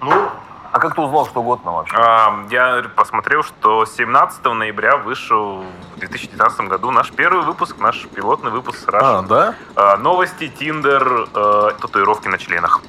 Ну, а как ты узнал, что год нам вообще? А, я посмотрел, что 17 ноября вышел в 2019 году наш первый выпуск, наш пилотный выпуск с Russian. А, да? А, новости, Тиндер, э, татуировки на членах.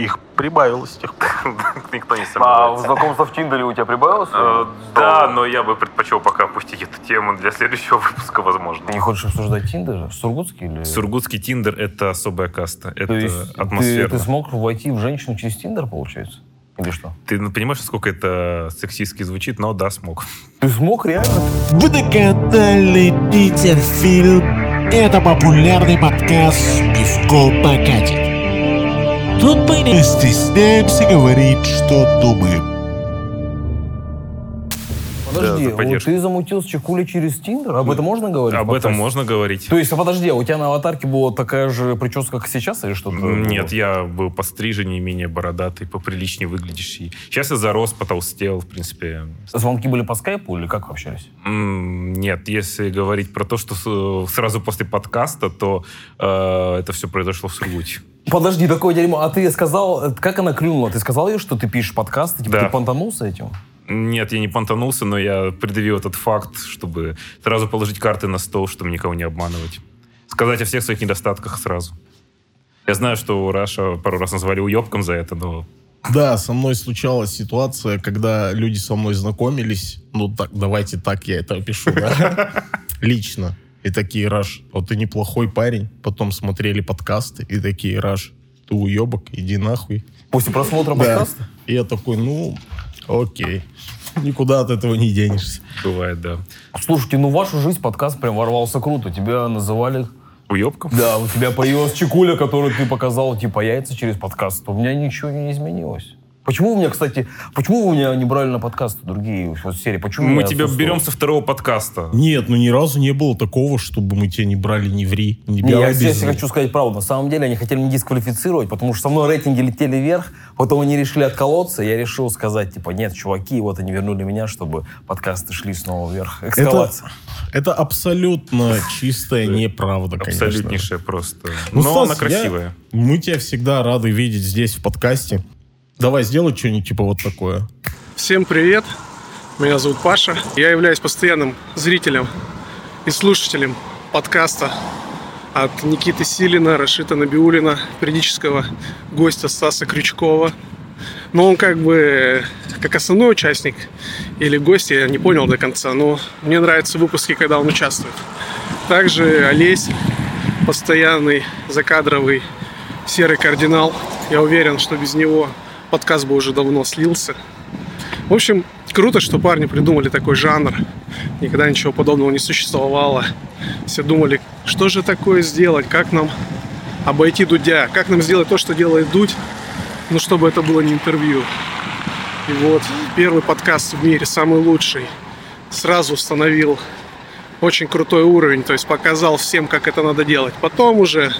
Их прибавилось с тех пор. Никто не А сомневается. знакомство в Тиндере у тебя прибавилось? Э, Да, но я бы предпочел пока опустить эту тему для следующего выпуска, возможно. Ты не хочешь обсуждать Тиндер? Сургутский или... Сургутский Тиндер — это особая каста. То Это атмосфера. ты смог войти в женщину через Тиндер, получается? Или что? Ты ну, понимаешь, насколько это сексистски звучит, но да, смог. Ты смог реально? Вы на канале Питер Фильм. Это популярный подкаст «Пивко покатит». Тут мы не стесняемся говорить, что думаем. Подожди, за вот поддержку. ты замутил с Чекули через Тиндер? Об этом можно говорить? Об этом можно говорить. То есть, а подожди, а у тебя на аватарке была такая же прическа, как сейчас, или что-то? Нет, я был постриженнее, менее бородатый, поприличнее выглядящий. Сейчас я зарос, потолстел, в принципе. Звонки были по скайпу или как общались? Нет, если говорить про то, что сразу после подкаста, то э, это все произошло в Сургуте. Подожди, такое дерьмо. А ты сказал, как она клюнула? Ты сказал ей, что ты пишешь подкасты? Типа Да. ты понтанулся этим? Нет, я не понтанулся, но я предъявил этот факт, чтобы сразу положить карты на стол, чтобы никого не обманывать. Сказать о всех своих недостатках сразу. Я знаю, что Раша пару раз назвали уебком за это, но Да, со мной случалась ситуация, когда люди со мной знакомились. Ну, так, давайте так я это опишу, да? Лично. И такие, Раш, вот ты неплохой парень. Потом смотрели подкасты и такие, Раш, ты уебок, иди нахуй. После просмотра Да. подкаста? И я такой, ну, окей. Никуда от этого не денешься. бывает, да. Слушайте, ну в вашу жизнь подкаст прям ворвался круто. Тебя называли... Уебком? Да, у тебя появилась чекуля, которую ты показал, типа, яйца через подкаст. У меня ничего не изменилось. Почему у меня, кстати, почему вы меня не брали на подкасты другие серии? Почему Мы тебя берем со второго подкаста. Нет, ну ни разу не было такого, чтобы мы тебя не брали, не ври. Не, Не, я здесь хочу сказать правду. На самом деле они хотели меня дисквалифицировать, потому что со мной рейтинги летели вверх, потом они решили отколоться, я решил сказать, типа, нет, чуваки, вот они вернули меня, чтобы подкасты шли снова вверх. Эскалация. Это абсолютно чистая неправда, конечно. Абсолютнейшая просто. Ну, Но Стас, она я- красивая. Мы тебя всегда рады видеть здесь, в подкасте. Давай сделай что-нибудь типа вот такое. Всем привет! Меня зовут Паша. Я являюсь постоянным зрителем и слушателем подкаста от Никиты Силина, Рашита Набиулина, периодического гостя Стаса Крючкова. Но он как бы как основной участник или гость, я не понял до конца, но мне нравятся выпуски, когда он участвует. Также Олесь, постоянный закадровый серый кардинал. Я уверен, что без него подкаст бы уже давно слился. В общем, круто, что парни придумали такой жанр. Никогда ничего подобного не существовало. Все думали, что же такое сделать, как нам обойти Дудя, как нам сделать то, что делает Дудь, ну, чтобы это было не интервью. И вот первый подкаст в мире, самый лучший, сразу установил очень крутой уровень, то есть показал всем, как это надо делать. Потом уже,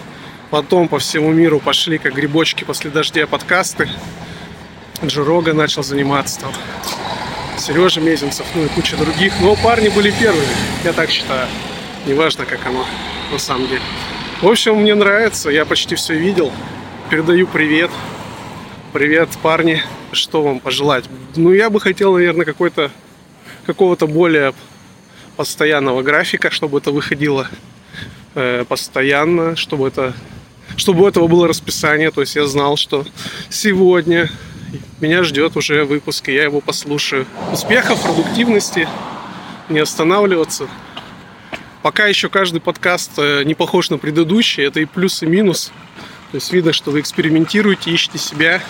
потом по всему миру пошли, как грибочки после дождя подкасты. Джирога начал заниматься там. Сережа Мезенцев, ну и куча других. Но парни были первыми, я так считаю. Неважно, как оно на самом деле. В общем, мне нравится, я почти все видел. Передаю привет. Привет, парни. Что вам пожелать? Ну, я бы хотел, наверное, какой-то какого-то более постоянного графика, чтобы это выходило э, постоянно, чтобы это чтобы у этого было расписание, то есть я знал, что сегодня меня ждет уже выпуск, и я его послушаю. Успехов, продуктивности, не останавливаться. Пока еще каждый подкаст э, не похож на предыдущий, это и плюс, и минус. То есть видно, что вы экспериментируете, ищете себя.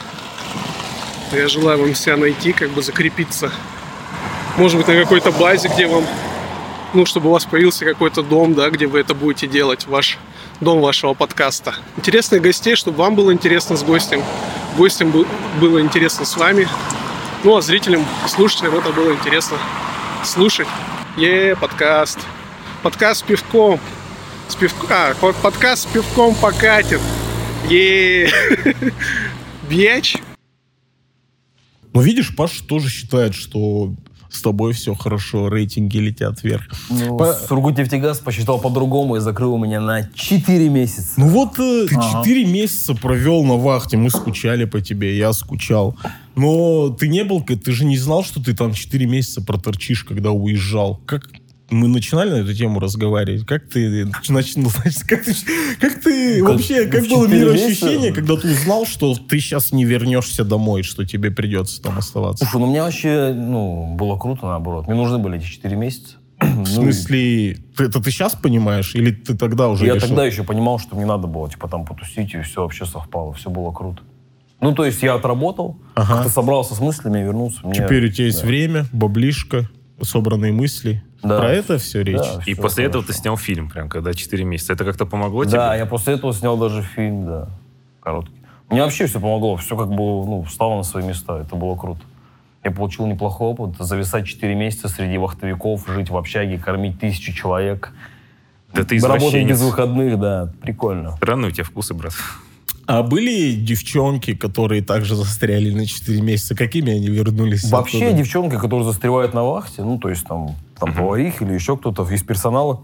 Я желаю вам себя найти, как бы закрепиться. Может быть, на какой-то базе, где вам, ну, чтобы у вас появился какой-то дом, да, где вы это будете делать, ваш дом вашего подкаста. Интересных гостей, чтобы вам было интересно с гостем, гостям бы- было интересно с вами. Ну, а зрителям, слушателям это было интересно слушать. Е, подкаст. Подкаст с пивком. С пивк... А, под- подкаст с пивком покатит. Е, Бьяч. Но видишь, Паша тоже считает, что С тобой все хорошо, рейтинги летят вверх. Ну, По- Сургутнефтегаз посчитал по-другому и закрыл меня на 4 месяца. Ну вот э, ты четыре месяца провел на вахте, мы скучали по тебе, я скучал. Но ты не был, ты же не знал, что ты там четыре месяца проторчишь, когда уезжал. Как мы начинали на эту тему разговаривать? Как ты начал, как ты, как ты вообще, как было мироощущение, когда ты узнал, что ты сейчас не вернешься домой, что тебе придется там оставаться? Слушай, ну мне вообще, ну, было круто наоборот. Мне нужны были эти 4 месяца. Ну, В смысле, ты- это ты сейчас понимаешь, или ты тогда уже Я решил? тогда еще понимал, что мне надо было, типа, там потусить, и все вообще совпало, все было круто. Ну, то есть я отработал, Ага. как-то собрался с мыслями и вернулся. Мне- Теперь у тебя есть да. время, баблишка, собранные мысли. Да. Про это все речь? Да, И всё после этого ты хорошо. снял фильм, прям когда 4 месяца. Это как-то помогло Да, тебе? я после этого снял даже фильм, да, короткий. Мне вообще все помогло, все как бы, ну, встало на свои места, это было круто. Я получил неплохой опыт, зависать 4 месяца среди вахтовиков, жить в общаге, кормить тысячу человек. Да ты Работать без выходных, да, прикольно. Странные у тебя вкусы, брат. А были девчонки, которые также застряли на 4 месяца? Какими они вернулись? Вообще оттуда? девчонки, которые застревают на вахте, ну, то есть там, там поварих или еще кто-то из персонала,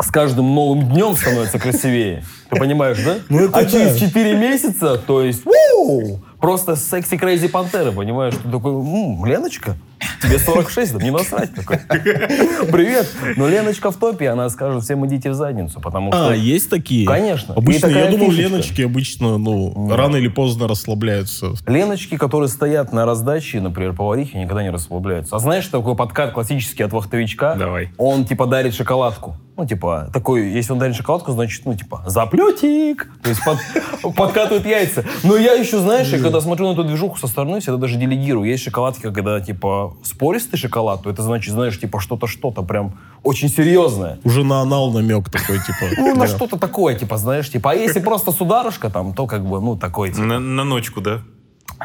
с каждым новым днем становится красивее. Ты понимаешь, да? Ну, а через 4 месяца, то есть, просто секси крейзи пантера, понимаешь? Ты такой, «М, Леночка, тебе 46, да мне насрать такой. Привет. Но Леночка в топе, она скажет, всем идите в задницу, потому что... А, есть такие? Конечно. Обычно, я думал. Леночки обычно, ну, рано или поздно расслабляются. Леночки, которые стоят на раздаче, например, поварихи, никогда не расслабляются. А знаешь, такой подкат классический от вахтовичка? Давай. Он, типа, дарит шоколадку. Ну, типа, такой, если он дарит шоколадку, значит, ну, типа, заплетик. То есть под- подкатывает яйца. Но я еще, знаешь, я когда смотрю на эту движуху со стороны, всегда даже делегирую. Есть шоколадки, когда, типа, спористый шоколад, то это значит, знаешь, типа, что-то, что-то прям очень серьезное. Уже на анал намек такой, типа. Ну, на что-то такое, типа, знаешь, типа, а если просто сударушка там, то как бы, ну, такой, типа, На, на ночку, да?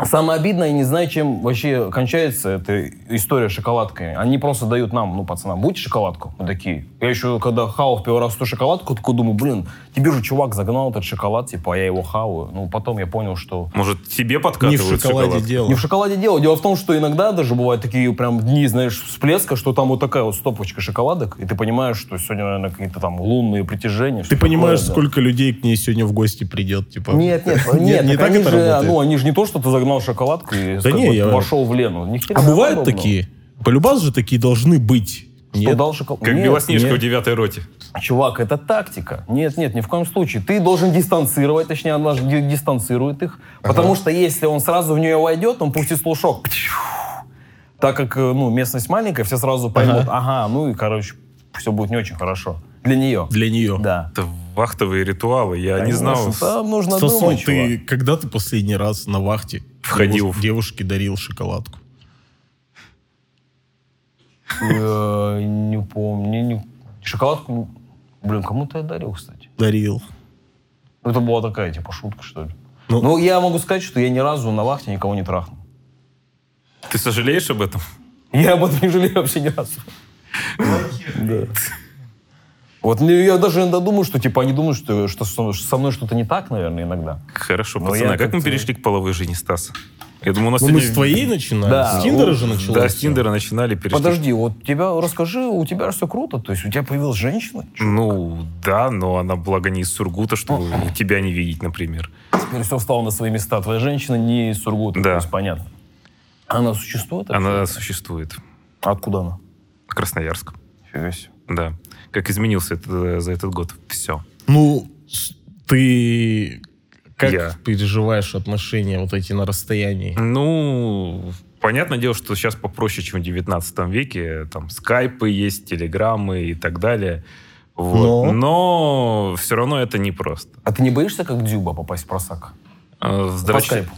Самое обидное, я не знаю, чем вообще кончается эта история с шоколадками. Они просто дают нам, ну, пацанам, будете шоколадку? Мы такие. Я еще, когда хавал в первый раз эту шоколадку, такой думаю, блин, тебе же чувак загнал этот шоколад, типа, а я его хаваю. Ну, потом я понял, что... Может, тебе Не подкатывают в шоколаде шоколад? дело. Не в шоколаде дело. Дело в том, что иногда даже бывают такие прям дни, знаешь, всплеска, что там вот такая вот стопочка шоколадок, и ты понимаешь, что сегодня, наверное, какие-то там лунные притяжения. Ты понимаешь, такое, да. сколько людей к ней сегодня в гости придет, типа. Нет, нет, нет, не так они же, работает. ну, они же не то, что ты загнал шоколадку и Да не, я- вошел в Лену. Ни А бывают подобного. такие? Полюбас же такие должны быть. Что Нет? дал шоколад? Как Нет, Белоснежка нет. в девятой роте. Чувак, это тактика. Нет, нет, ни в коем случае. Ты должен дистанцировать, точнее, она дистанцирует их. Потому что если он сразу в нее войдет, он пустит слушок. Так как, э, ну, местность маленькая, все сразу поймут, ага, ну и, короче, все будет не очень хорошо. Для нее. Для нее. Да. Это вахтовые ритуалы. Я не знал. Конечно, Там нужно Сосун, думать, ты чувак. когда ты последний раз на вахте Входил. девуш- девушке дарил шоколадку? Э, Не помню. не- Шоколадку, блин, кому-то я дарил, кстати. Дарил. Это была такая, типа, шутка, что ли. Ну- Ну, я могу сказать, что я ни разу на вахте никого не трахнул. Ты сожалеешь об этом? Я об этом не жалею вообще ни разу. Да. Вот ну, я даже иногда думаю, что типа они думают, что, что со мной что-то не так, наверное, иногда. Хорошо, Ну, пацаны, я а как мы перешли к половой жизни Стаса? Я думаю, у нас Ну, мы сегодня- с твоей начинали. Да. С Тиндера же началось. Да, с. Тиндера начинали, перешли. Подожди, вот тебя расскажи, у тебя все круто, то есть у тебя появилась женщина, Ну, да, но она, благо, не из Сургута, чтобы тебя не видеть, например. теперь все встало на свои места. Твоя женщина не из Сургута, Да. то есть понятно. Она существует? Она вообще? существует. Откуда она? Красноярск. Фига себе. Да. Как изменился это- за этот год. Все. Ну, ты как Я. переживаешь отношения вот эти на расстоянии? Ну, понятное дело, что сейчас попроще, чем в 19 веке. Там скайпы есть, телеграммы и так далее. Вот. Но? Но все равно это непросто. А ты не боишься, как Дзюба, попасть в просак? А, здрасте. скайпу.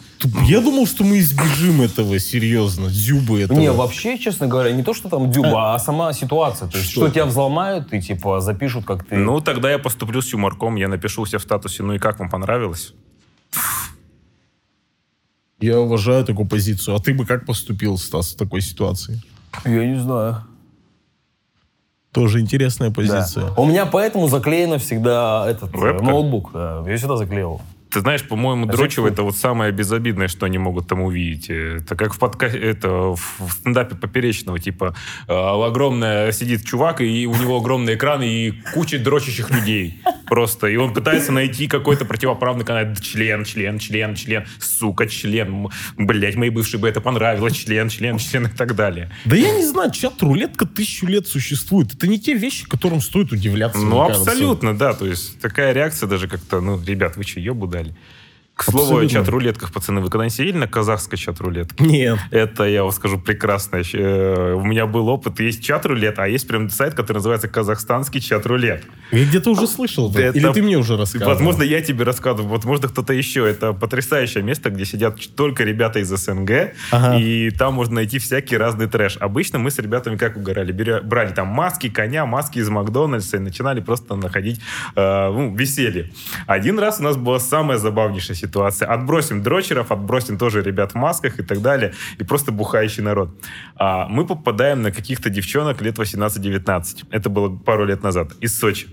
Я думал, что мы избежим этого, серьезно, зюбы этого. Не, вообще, честно говоря, не то, что там Дзюба, а сама ситуация. То есть, Что? что тебя взломают и, типа, запишут, как ты... Ну, тогда я поступлю с юморком, я напишу у себя в статусе, ну и как вам понравилось? Я уважаю такую позицию. А ты бы как поступил, Стас, в такой ситуации? Я не знаю. Тоже интересная Да. позиция. У меня поэтому заклеено всегда этот э, Вебка? ноутбук. Да. Я всегда заклеивал. Ты знаешь, по-моему, дрочево это вот самое безобидное, что они могут там увидеть. Это как в подка... это в стендапе поперечного, типа э, огромная сидит чувак, и у него огромный экран и куча дрочащих людей просто. И он пытается найти какой-то противоправный канал. Член, член, член, член, сука, член. Блять, моей бывшей бы это понравилось. Член, член, член и так далее. Да я не знаю, чат-рулетка тысячу лет существует. Это не те вещи, которым стоит удивляться. Ну, кажется. абсолютно, да. То есть такая реакция даже как-то, ну, ребят, вы что, ебу actuelle. К слову о чат-рулетках, пацаны, вы когда-нибудь сидели на казахской чат-рулетке? Нет. Это, я вам скажу, прекрасно. Э, У меня был опыт. Есть чат-рулет, а есть прям сайт, который называется казахстанский чат-рулет. Я где-то уже слышал это. Или ты мне уже рассказывал? Возможно, я тебе рассказываю, возможно, кто-то еще. Это потрясающее место, где сидят только ребята из СНГ, Ага. и там можно найти всякий разный трэш. Обычно мы с ребятами как угорали? Брали там маски, коня, маски из Макдональдса и начинали просто находить э, ну, веселье. Один раз у нас была самая забавнейшая ситуация. Отбросим дрочеров, отбросим тоже ребят в масках и так далее, и просто бухающий народ. А, мы попадаем на каких-то девчонок лет 18-19. Это было пару лет назад, из Сочи.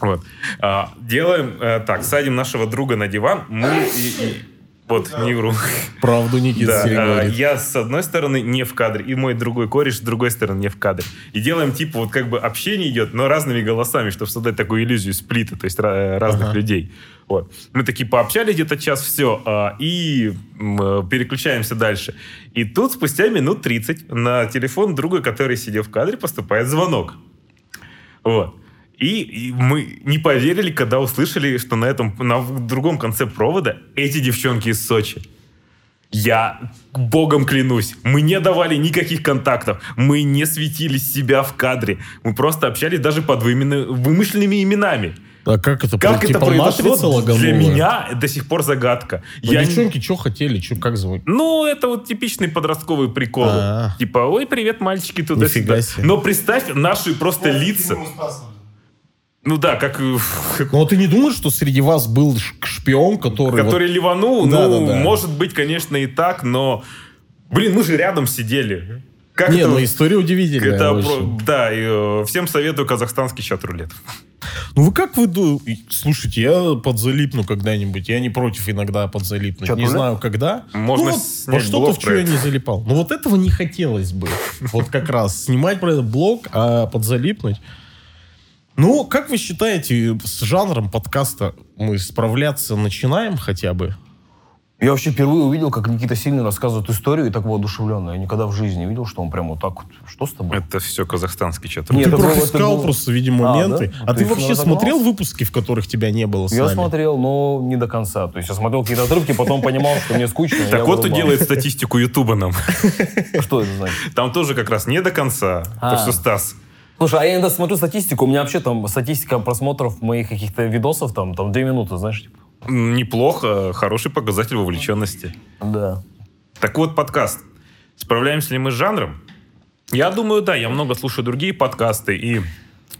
Вот. А, делаем э, так, садим нашего друга на диван, мы и, и- вот, не вру. Правду Никита Да, а, я с одной стороны не в кадре, и мой другой кореш с другой стороны не в кадре. И делаем типа вот как бы общение идет, но разными голосами, чтобы создать такую иллюзию сплита, то есть ра- разных Ага. людей. Вот. Мы такие пообщались где-то час, все, а, и м, э, переключаемся дальше. И тут спустя минут 30 на телефон друга, который сидел в кадре, поступает звонок. Вот. И, и мы не поверили, когда услышали, что на этом, на другом конце провода эти девчонки из Сочи. Я богом клянусь, мы не давали никаких контактов, мы не светили себя в кадре, мы просто общались даже под вымышленными именами. А как это? Как типа это матрица произошло, лаганула? для меня до сих пор загадка. Ну, Я не- девчонки что хотели? Чё, как зовут? ну, это вот типичный подростковый прикол. А. Типа, ой, привет, мальчики, туда-сюда. Но представь наши просто лица. Ну да, как, э, как- Ну, а ты не думаешь, что среди вас был шпион, который... вот- который ливанул. Да, ну, да, да. может быть, конечно, и так, но... Блин, мы же рядом сидели. Как Не, это? ну история удивительная это очень. да, и, э, всем советую казахстанский чат-рулет. Ну вы как вы... Слушайте, я подзалипну когда-нибудь. Я не против иногда подзалипнуть. Чё, не рулет? знаю, когда. Можно ну, вот во что-то, в что я не залипал. Но вот этого не хотелось бы. Вот как раз. Снимать про этот блог, а подзалипнуть. Ну, как вы считаете, с жанром подкаста мы справляться начинаем хотя бы? Я вообще впервые увидел, как Никита Сильный рассказывает историю и так воодушевленно. Я никогда в жизни не видел, что он прям вот так вот. Что с тобой? Это все казахстанский чат Нет, ты это просто было- это искал было- просто, видимо, А, моменты. да? А Ты ты их вообще смотрел выпуски, в которых тебя не было с Я нами? смотрел, но не до конца. То есть я смотрел какие-то отрывки, потом понимал, что мне скучно. Так вот, кто делает статистику Ютуба нам. Что это значит? Там тоже как раз не до конца. А. То, что Стас. Слушай, а я иногда смотрю статистику, у меня вообще там статистика просмотров моих каких-то видосов, там, там две минуты, знаешь, типа. Неплохо, хороший показатель вовлеченности. Да. Так вот, подкаст. Справляемся ли мы с жанром? Я думаю, да. Я много слушаю другие подкасты, и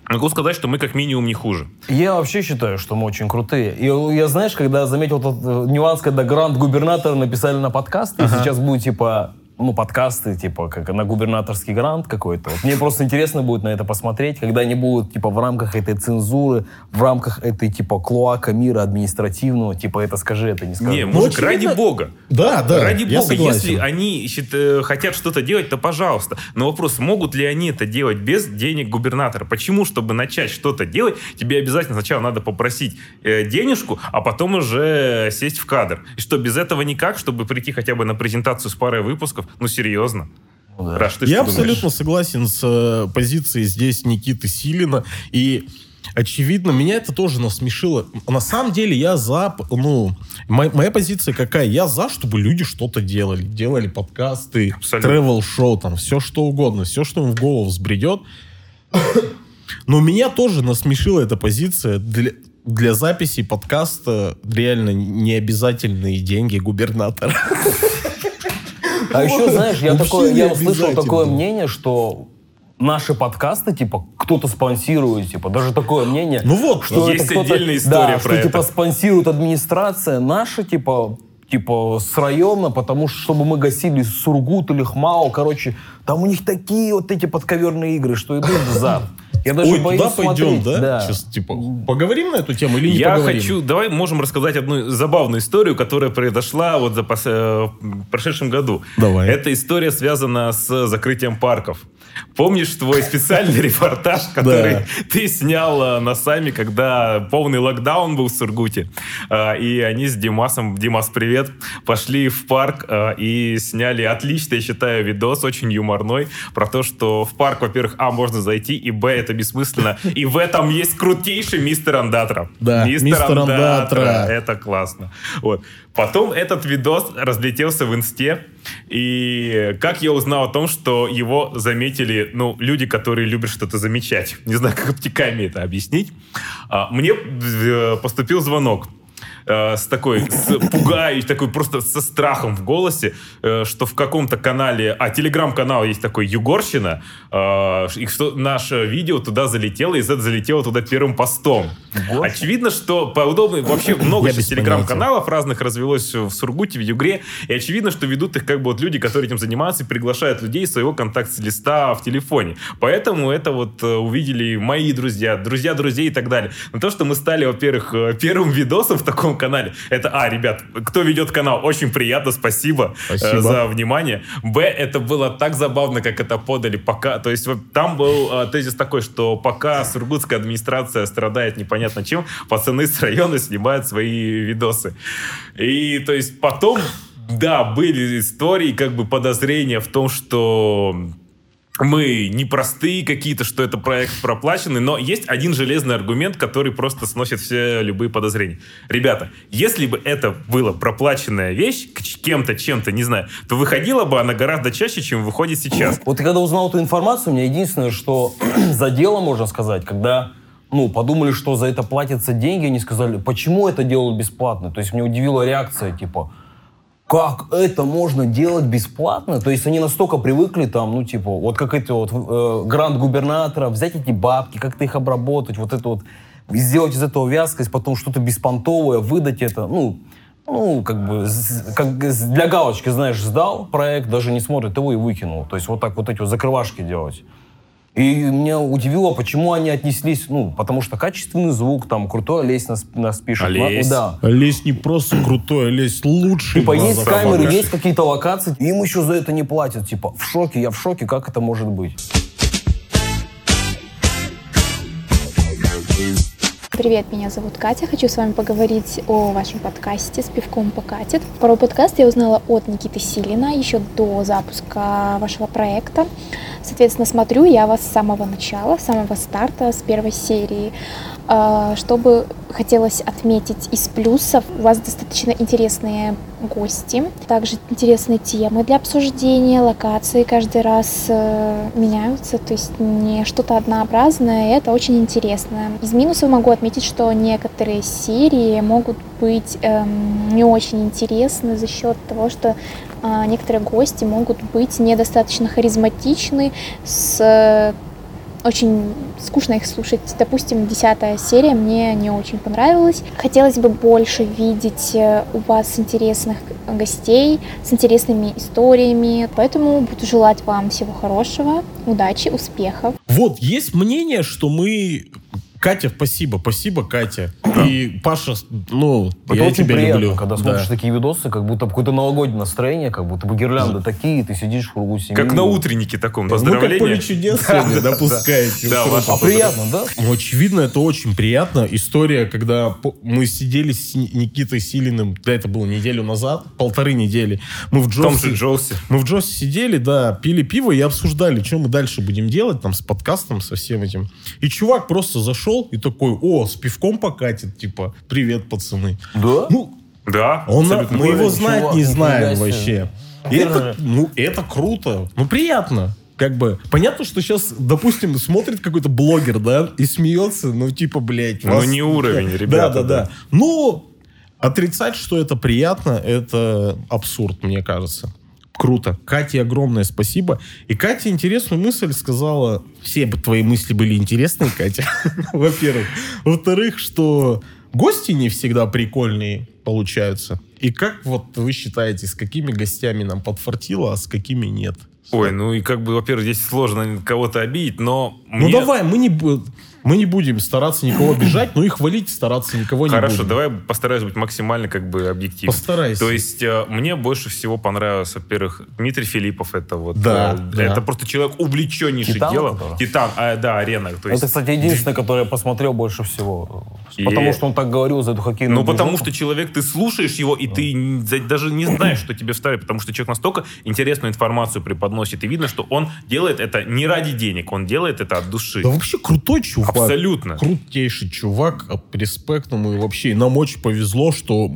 могу сказать, что мы как минимум не хуже. Я вообще считаю, что мы очень крутые. И я, знаешь, когда заметил тот э, нюанс, когда грант губернатора написали на подкасты, и сейчас будет, типа, ну, подкасты, типа, как на губернаторский грант какой-то. Вот мне просто интересно будет на это посмотреть, когда они будут, типа, в рамках этой цензуры, в рамках этой, типа, клоака мира административного, типа, это скажи, это не скажи. Не, Ну, мужик, очевидно- ради бога. Да, да, Ради я бога, согласен. если они счит- э, хотят что-то делать, то пожалуйста. Но вопрос, могут ли они это делать без денег губернатора? Почему, чтобы начать что-то делать, тебе обязательно сначала надо попросить э, денежку, а потом уже сесть в кадр? И что, без этого никак, чтобы прийти хотя бы на презентацию с парой выпусков? Ну, серьезно. Ну да. Раш, ты Я что абсолютно думаешь? согласен с э, позицией здесь Никиты Силина. И очевидно, меня это тоже насмешило. На самом деле я за... Ну, моя, моя позиция какая? Я за, чтобы люди что-то делали. Делали подкасты, тревел-шоу, там, все что угодно. Все, что им в голову взбредет. Но меня тоже насмешила эта позиция. Для, для записи подкаста реально не обязательные деньги губернатора. А еще, знаешь, я, такое, я услышал такое мнение, что наши подкасты, типа, кто-то спонсирует, типа, даже такое мнение. Ну вот, что есть это отдельная история да, про что, типа, это. спонсирует администрация наша, типа, типа, с района, потому что, чтобы мы гасили Сургут или Хмао, короче, там у них такие вот эти подковерные игры, что идут за. Я даже Ой, боюсь туда пойдем, смотреть. да? Сейчас, типа, поговорим на эту тему или не Я поговорим? хочу, давай можем рассказать одну забавную историю, которая произошла вот за пос- э, в прошедшем году. Давай. Эта история связана с закрытием парков. Помнишь твой специальный репортаж, который ты снял э, на сами, когда полный локдаун был в Сургуте, Э, и они с Димасом, Димас, привет, пошли в парк э, и сняли отличный, я считаю, видос, очень юморной, про то, что в парк, во-первых, а, можно зайти, и, б, это бессмысленно, и в этом есть крутейший мистер Андатра. Да, мистер Андатра. Это классно. Вот. Потом этот видос разлетелся в инсте, и как я узнал о том, что его заметили, ну, люди, которые любят что-то замечать. Не знаю, как обтеками это объяснить. А, Мне э, поступил звонок э, с такой, с пугающей, такой просто со страхом в голосе, э, что в каком-то канале, а телеграм-канал есть такой Югорщина, э, и что наше видео туда залетело, и Z залетело туда первым постом. Очевидно, что по удобной, вообще много сейчас телеграм-каналов разных развелось в Сургуте, в Югре, и очевидно, что ведут их как бы вот люди, которые этим занимаются, и приглашают людей из своего контакт-листа в телефоне. Поэтому это вот э, увидели мои друзья, друзья друзей и так далее. Но то, что мы стали, во-первых, первым видосом в таком канале, это, а, ребят, кто ведет канал, очень приятно, спасибо, э, Спасибо. за внимание. Б, это было так забавно, как это подали, пока, то есть вот там был э, тезис такой, что пока сургутская администрация страдает непонятно чем, пацаны с района снимают свои видосы. И то есть потом, да, были истории, как бы подозрения в том, что мы непростые какие-то, что это проект проплаченный, но есть один железный аргумент, который просто сносит все любые подозрения. Ребята, если бы это была проплаченная вещь, кем-то, чем-то, не знаю, то выходила бы она гораздо чаще, чем выходит сейчас. Вот когда узнал эту информацию, у меня единственное, что задело, можно сказать, когда ну, подумали, что за это платятся деньги, они сказали, почему это делают бесплатно? То есть меня удивила реакция, типа, как это можно делать бесплатно? То есть они настолько привыкли там, ну, типа, вот как эти вот э, грант губернатора, взять эти бабки, как-то их обработать, вот это вот, сделать из этого вязкость, потом что-то беспонтовое, выдать это, ну, ну, как бы, как для галочки, знаешь, сдал проект, даже не смотрит его и выкинул. То есть вот так вот эти вот закрывашки делать. И меня удивило, почему они отнеслись, ну, потому что качественный звук, там, крутой Олесь нас, нас пишет. Олесь. Да. Лесь не просто крутой, а Лесь лучший. Типа есть камеры, есть какие-то локации, и им еще за это не платят. Типа, в шоке, я в шоке, как это может быть? Привет, меня зовут Катя. Хочу с вами поговорить о вашем подкасте «С пивком покатит». Про подкаст я узнала от Никиты Силина еще до запуска вашего проекта. Соответственно, смотрю я вас с самого начала, с самого старта, с первой серии. А, Чтобы хотелось отметить из плюсов, у вас достаточно интересные гости, также интересные темы для обсуждения, локации каждый раз э, меняются, то есть не что-то однообразное, это очень интересно. Из минусов могу отметить, что некоторые серии могут быть эм, не очень интересны за счет того, что некоторые гости могут быть недостаточно харизматичны, с очень скучно их слушать. Допустим, десятая серия мне не очень понравилась. Хотелось бы больше видеть э, у вас интересных гостей с интересными историями. Поэтому буду желать вам всего хорошего, удачи, успехов. Вот, есть мнение, что мы... Катя, спасибо, спасибо, Катя. И Паша, ну, Это я очень тебя приятно, люблю. когда Да. смотришь такие видосы, как будто какое-то новогоднее настроение, как будто бы гирлянды такие, ты сидишь в кругу семьи. Как на утреннике таком, Вы Ну, как поздравления. поле чудес сегодня допускаете. Да, А приятно, да? Ну, очевидно, это очень приятно. История, когда мы сидели с Ни- Никитой Силиным, да, это было неделю назад, полторы недели. Мы в Джосе, же Джоусе. мы в Джосе сидели, да, пили пиво и обсуждали, что мы дальше будем делать, там, с подкастом, со всем этим. И чувак просто зашел и такой, о, с пивком покатит, типа, привет, пацаны. Да? Ну, Да, он, мы его Ой, знать чувак, не нифига знаем вообще. И это, ну, это круто. Ну, приятно. Как бы, понятно, что сейчас, допустим, смотрит какой-то блогер, да, и смеется, ну, типа, блядь. Ну, вас- не уровень, Да, ребята, да, да. Но отрицать, что это приятно, это абсурд, мне кажется. Круто. Кате огромное спасибо. И Катя интересную мысль сказала. Все твои мысли были интересные, Катя. Во-первых. Во-вторых, что гости не всегда прикольные получаются. И как вот вы считаете, с какими гостями нам подфартило, а с какими нет? Ой, ну и как бы, во-первых, здесь сложно кого-то обидеть, но Ну мне- давай, мы не, мы не будем стараться никого обижать, но и хвалить стараться никого не Хорошо, будем. давай постараюсь быть максимально как бы объективным. Постарайся. То есть э, мне больше всего понравился, во-первых, Дмитрий Филиппов. Это вот Да, э, да. это просто человек увлеченнейший Титан, делом. который? Титан, а, да, арена. То есть, Это, кстати, единственное, которое я посмотрел больше всего. И- Потому что он так говорил за эту хоккейную Ну, потому что человек, ты слушаешь его, и ты н- за- даже не знаешь, что тебе вставить, потому что человек настолько интересную информацию преподносит, и видно, что он делает это не ради денег, он делает это от души. Да вообще крутой чувак. Абсолютно. Крутейший чувак, а, респект ему. И вообще нам очень повезло, что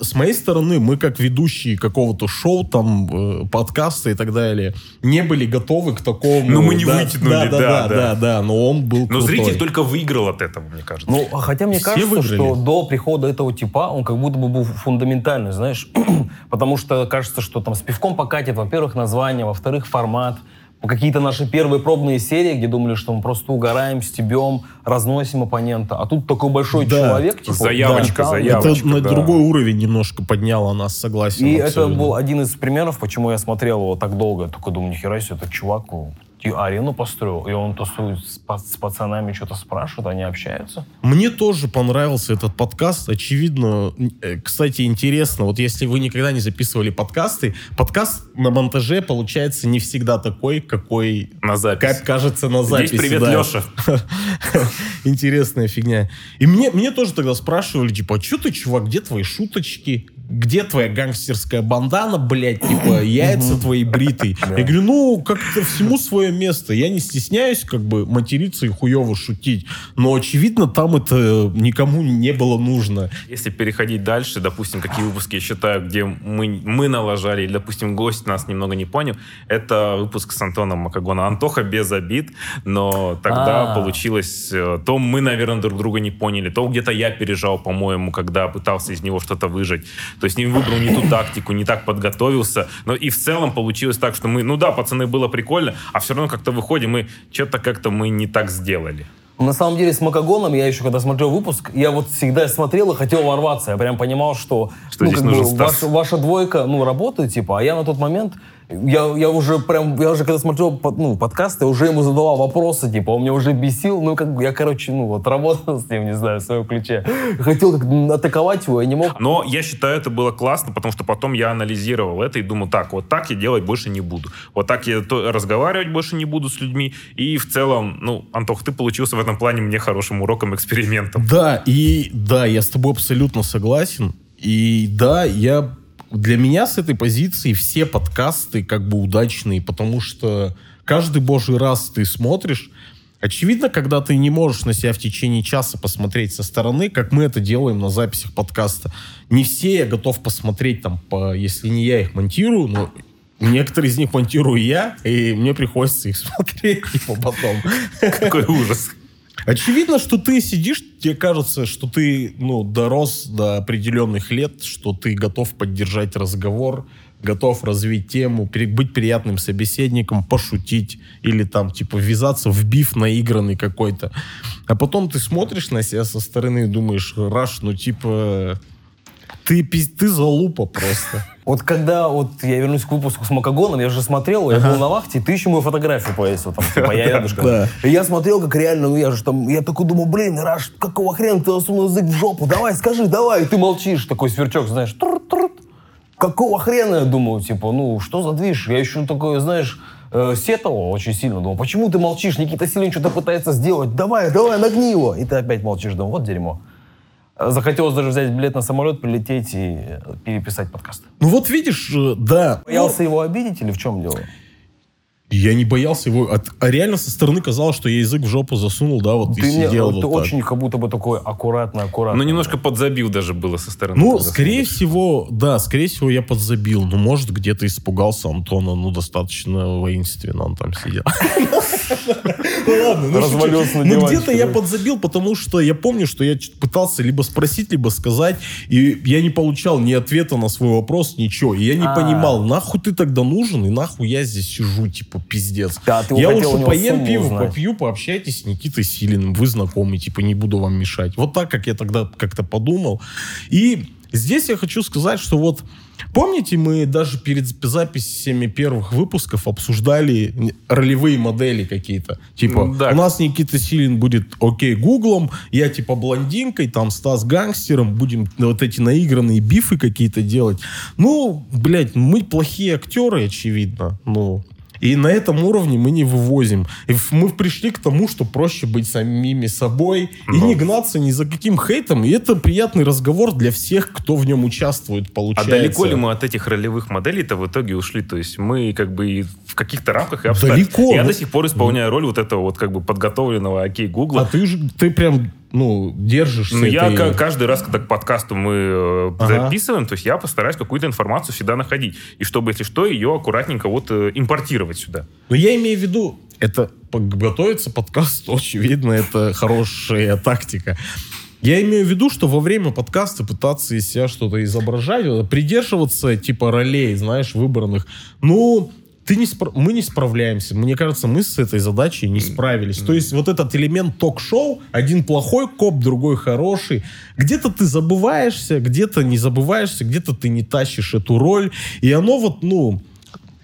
с моей стороны мы, как ведущие какого-то шоу, там, э, подкаста и так далее, не были готовы к такому... Ну, мы не да, вытянули, да, да, да, да, да. да, да, но он был Но крутой. зритель только выиграл от этого, мне кажется. Ну, а хотя мне Все кажется, выиграли. что до прихода этого типа он как будто бы был фундаментальный, знаешь. Потому что кажется, что там с пивком покатит, во-первых, название, во-вторых, формат. Какие-то наши первые пробные серии, где думали, что мы просто угораем, стебем, разносим оппонента. А тут такой большой Да. человек. Типа, Заявочка, да, заявочка. Это на да. другой уровень немножко подняло нас, согласен. И это абсолютно. был один из примеров, почему я смотрел его так долго. Я такой думаю, нихера себе, этот чувак ну, и арену построил, и он тусует с, с пацанами, что-то спрашивает, они общаются. Мне тоже понравился этот подкаст. Очевидно, э, кстати, интересно, вот если вы никогда не записывали подкасты, подкаст на монтаже получается не всегда такой, какой На запись. как кажется на записи. Здесь привет, да. Леша. Интересная фигня. И мне, мне тоже тогда спрашивали, типа, а что ты, чувак, где твои шуточки? Где твоя гангстерская бандана, блядь, типа, яйца твои бритые? Я говорю, ну, как-то всему свое место. Я не стесняюсь, как бы, материться и хуево шутить. Но, очевидно, там это никому не было нужно. Если переходить дальше, допустим, какие выпуски я считаю, где мы, мы налажали, или, допустим, гость нас немного не понял, это выпуск с Антоном Макагона. Антоха без обид, но тогда А. получилось... э, То мы, наверное, друг друга не поняли, то где-то я пережал, по-моему, когда пытался из него что-то выжать. То есть не выбрал не ту тактику, не так подготовился. Но и в целом получилось так, что мы... Ну да, пацаны, было прикольно, а все равно как-то выходим, и что-то как-то мы не так сделали. На самом деле с Макагоном я еще когда смотрел выпуск, я вот всегда смотрел и хотел ворваться. Я прям понимал, что, Что ну, здесь как бы нужен Стас. ваша, ваша двойка ну, работает, типа, а я на тот момент, я, я уже прям, я уже когда смотрел под- ну, подкаст, я уже ему задавал вопросы, типа, он меня уже бесил, ну, как бы я, короче, ну, вот работал с ним, не знаю, в своем ключе. Хотел атаковать его, я не мог. Но я считаю, это было классно, потому что потом я анализировал это и думал, так, вот так я делать больше не буду. Вот так я то- разговаривать больше не буду с людьми. И в целом, ну, Антох, ты получился в этом плане мне хорошим уроком, экспериментом. Да, и да, я с тобой абсолютно согласен. И да, я для меня с этой позиции все подкасты как бы удачные, потому что каждый божий раз ты смотришь, Очевидно, когда ты не можешь на себя в течение часа посмотреть со стороны, как мы это делаем на записях подкаста, не все я готов посмотреть, там, по, если не я их монтирую, но некоторые из них монтирую я, и мне приходится их смотреть типа, потом. Какой ужас. Очевидно, что ты сидишь, тебе кажется, что ты ну, дорос до определенных лет, что ты готов поддержать разговор, готов развить тему, быть приятным собеседником, пошутить или там типа ввязаться в биф наигранный какой-то. А потом ты смотришь на себя со стороны и думаешь, Раш, ну типа ты, ты залупа просто. Вот когда вот я вернусь к выпуску с Макагоном, я же смотрел, я был на вахте, ты еще мою фотографию повесил, там, типа, я рядышком. Да. И я смотрел, как реально, ну я же там, я такой думаю, блин, Раш, какого хрена ты засунул язык в жопу, давай, скажи, давай, и ты молчишь, такой сверчок, знаешь, трут-трут. Какого хрена, я думаю, типа, ну, что за движ? Я еще такой, знаешь, э, сетовал очень сильно, думал, почему ты молчишь, Никита Силин что-то пытается сделать, давай, давай, нагни его. И ты опять молчишь, думаю, вот дерьмо. Э, Захотелось даже взять билет на самолет, прилететь и переписать подкаст. Ну вот видишь, э, да. Боялся его обидеть или в чем дело? Я не боялся его. А, а реально со стороны казалось, что я язык в жопу засунул, да, вот Ты, и сидел ты вот так. очень как будто бы такой аккуратно, аккуратно. Ну, немножко подзабил даже было со стороны. Ну, скорее смотришь. всего, да, скорее всего, я подзабил. Ну, может, где-то испугался Антона, ну, достаточно воинственно он там сидел. Ну, ладно, ну, Развалился на Ну, где-то я подзабил, потому что я помню, что я пытался либо спросить, либо сказать, и я не получал ни ответа на свой вопрос, ничего. И я не А. понимал, нахуй ты тогда нужен, и нахуй я здесь сижу, типа, пиздец. Да, ты я лучше поем пиво, узнать. попью, пообщайтесь с Никитой Силиным, вы знакомы, типа, не буду вам мешать. Вот так, как я тогда как-то подумал. И здесь я хочу сказать, что вот Помните, мы даже перед записями первых выпусков обсуждали ролевые модели какие-то. Типа, да. у нас Никита Силин будет окей Гуглом, я типа блондинкой, там Стас гангстером, будем вот эти наигранные бифы какие-то делать. Ну, блядь, мы плохие актеры, очевидно. Ну, и на этом уровне мы не вывозим. И мы пришли к тому, что проще быть самими собой и Ну. не гнаться ни за каким хейтом. И это приятный разговор для всех, кто в нем участвует, А получается. далеко ли мы от этих ролевых моделей-то в итоге ушли? То есть мы как бы в каких-то рамках и обстоятельствах. Далеко, Я до сих пор исполняю роль вот этого вот как бы подготовленного окей Гугла. А ты же, ты прям, ну, держишься Ну, я этой- ка- каждый раз, когда к подкасту мы э, Ага. записываем, то есть я постараюсь какую-то информацию всегда находить. И чтобы, если что, ее аккуратненько вот э, импортировать сюда. Но я имею в виду, это готовится подкаст, очевидно, это хорошая тактика. Я имею в виду, что во время подкаста пытаться из себя что-то изображать, придерживаться типа ролей, знаешь, выбранных. Ну, ты не спра- мы не справляемся. Мне кажется, мы с этой задачей не справились. То есть вот этот элемент ток-шоу, один плохой коп, другой хороший. Где-то ты забываешься, где-то не забываешься, где-то ты не тащишь эту роль. И оно вот, ну,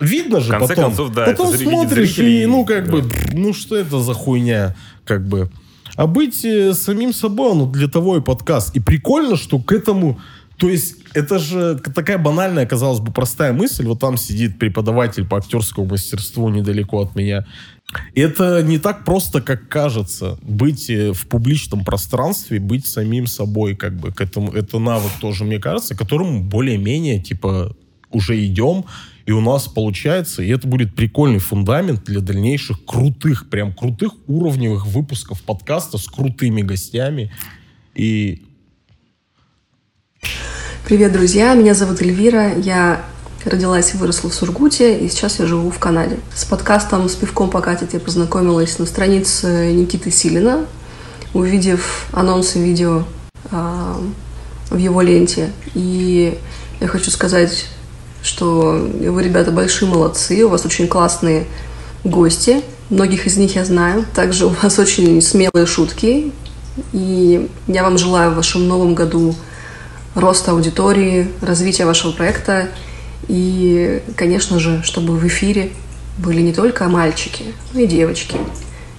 видно же В конце потом. концов, да, потом смотришь зрители, и, ну, как да. бы, ну, что это за хуйня, как бы. А быть э, самим собой, ну, для того и подкаст. И прикольно, что к этому... То есть, это же такая банальная, казалось бы, простая мысль. Вот там сидит преподаватель по актерскому мастерству недалеко от меня. И Это не так просто, как кажется. Быть э, в публичном пространстве, быть самим собой, как бы, к этому, это навык тоже, мне кажется, к которому более-менее, типа, уже идем, и у нас получается, и это будет прикольный фундамент для дальнейших крутых, прям крутых уровневых выпусков подкаста с крутыми гостями. И Привет, друзья! Меня зовут Эльвира. Я родилась и выросла в Сургуте, и сейчас я живу в Канаде. С подкастом «С пивком покатить» я познакомилась на странице Никиты Силина, увидев анонсы видео а, в его ленте. И я хочу сказать, что вы, ребята, большие молодцы, у вас очень классные гости, многих из них я знаю. Также у вас очень смелые шутки, и я вам желаю в вашем новом году роста аудитории, развития вашего проекта и, конечно же, чтобы в эфире были не только мальчики, но и девочки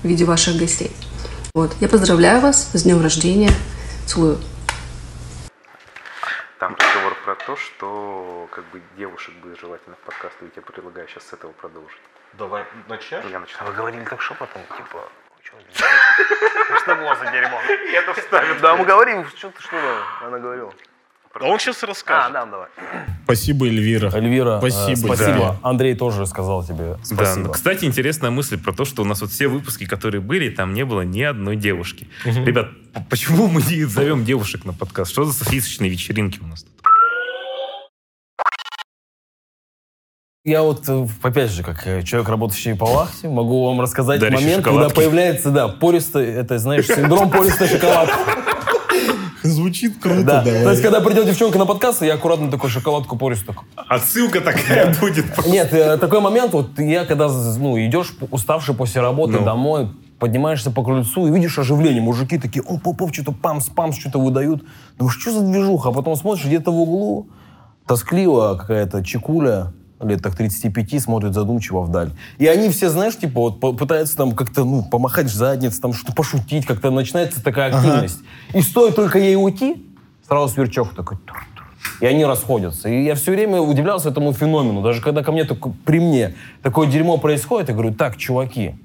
в виде ваших гостей. Вот. Я поздравляю вас с днем рождения. Целую. Там разговор про то, что как бы девушек бы желательно в подкаст, и я предлагаю сейчас с этого продолжить. давай начнем. Я начну. Вы говорили так шепотом, типа... Что было за дерьмо? Это вставит. Да, мы говорим, что ты что она говорила. А он сейчас расскажет. А, да, давай. Спасибо, Эльвира. Эльвира, Спасибо, э, спасибо. да. Андрей тоже сказал тебе Да, спасибо. ну, кстати, интересная мысль про то, что у нас вот все выпуски, которые были, там не было ни одной девушки. Ребят, п- почему мы не зовем девушек на подкаст? Что за софисочные вечеринки у нас тут? Я вот, э, опять же, как э, человек, работающий по вахте, могу вам рассказать Дарящий момент, когда появляется, да, пористый, это, знаешь, синдром пористой шоколадки. Звучит круто, Да, давай. то есть, когда придет девчонка на подкаст, я аккуратно такой шоколадку пористую. Отсылка такая будет. Нет, э, такой момент, вот я когда, ну, идешь уставший после работы Ну. домой, поднимаешься по крыльцу и видишь оживление. Мужики такие, оп, оп, оп, что-то памс, памс, что-то выдают. Думаешь, что за движуха? А потом смотришь, где-то в углу тоскливо какая-то чекуля, лет так 35, смотрит задумчиво вдаль. И они все, знаешь, типа, вот пытаются там как-то, ну, помахать в задницу, там что-то пошутить, как-то начинается такая активность. И стоит только ей уйти, сразу сверчок такой, и они расходятся. И я все время удивлялся этому феномену. Даже когда ко мне, такое- при мне такое дерьмо происходит, я говорю, так, чуваки,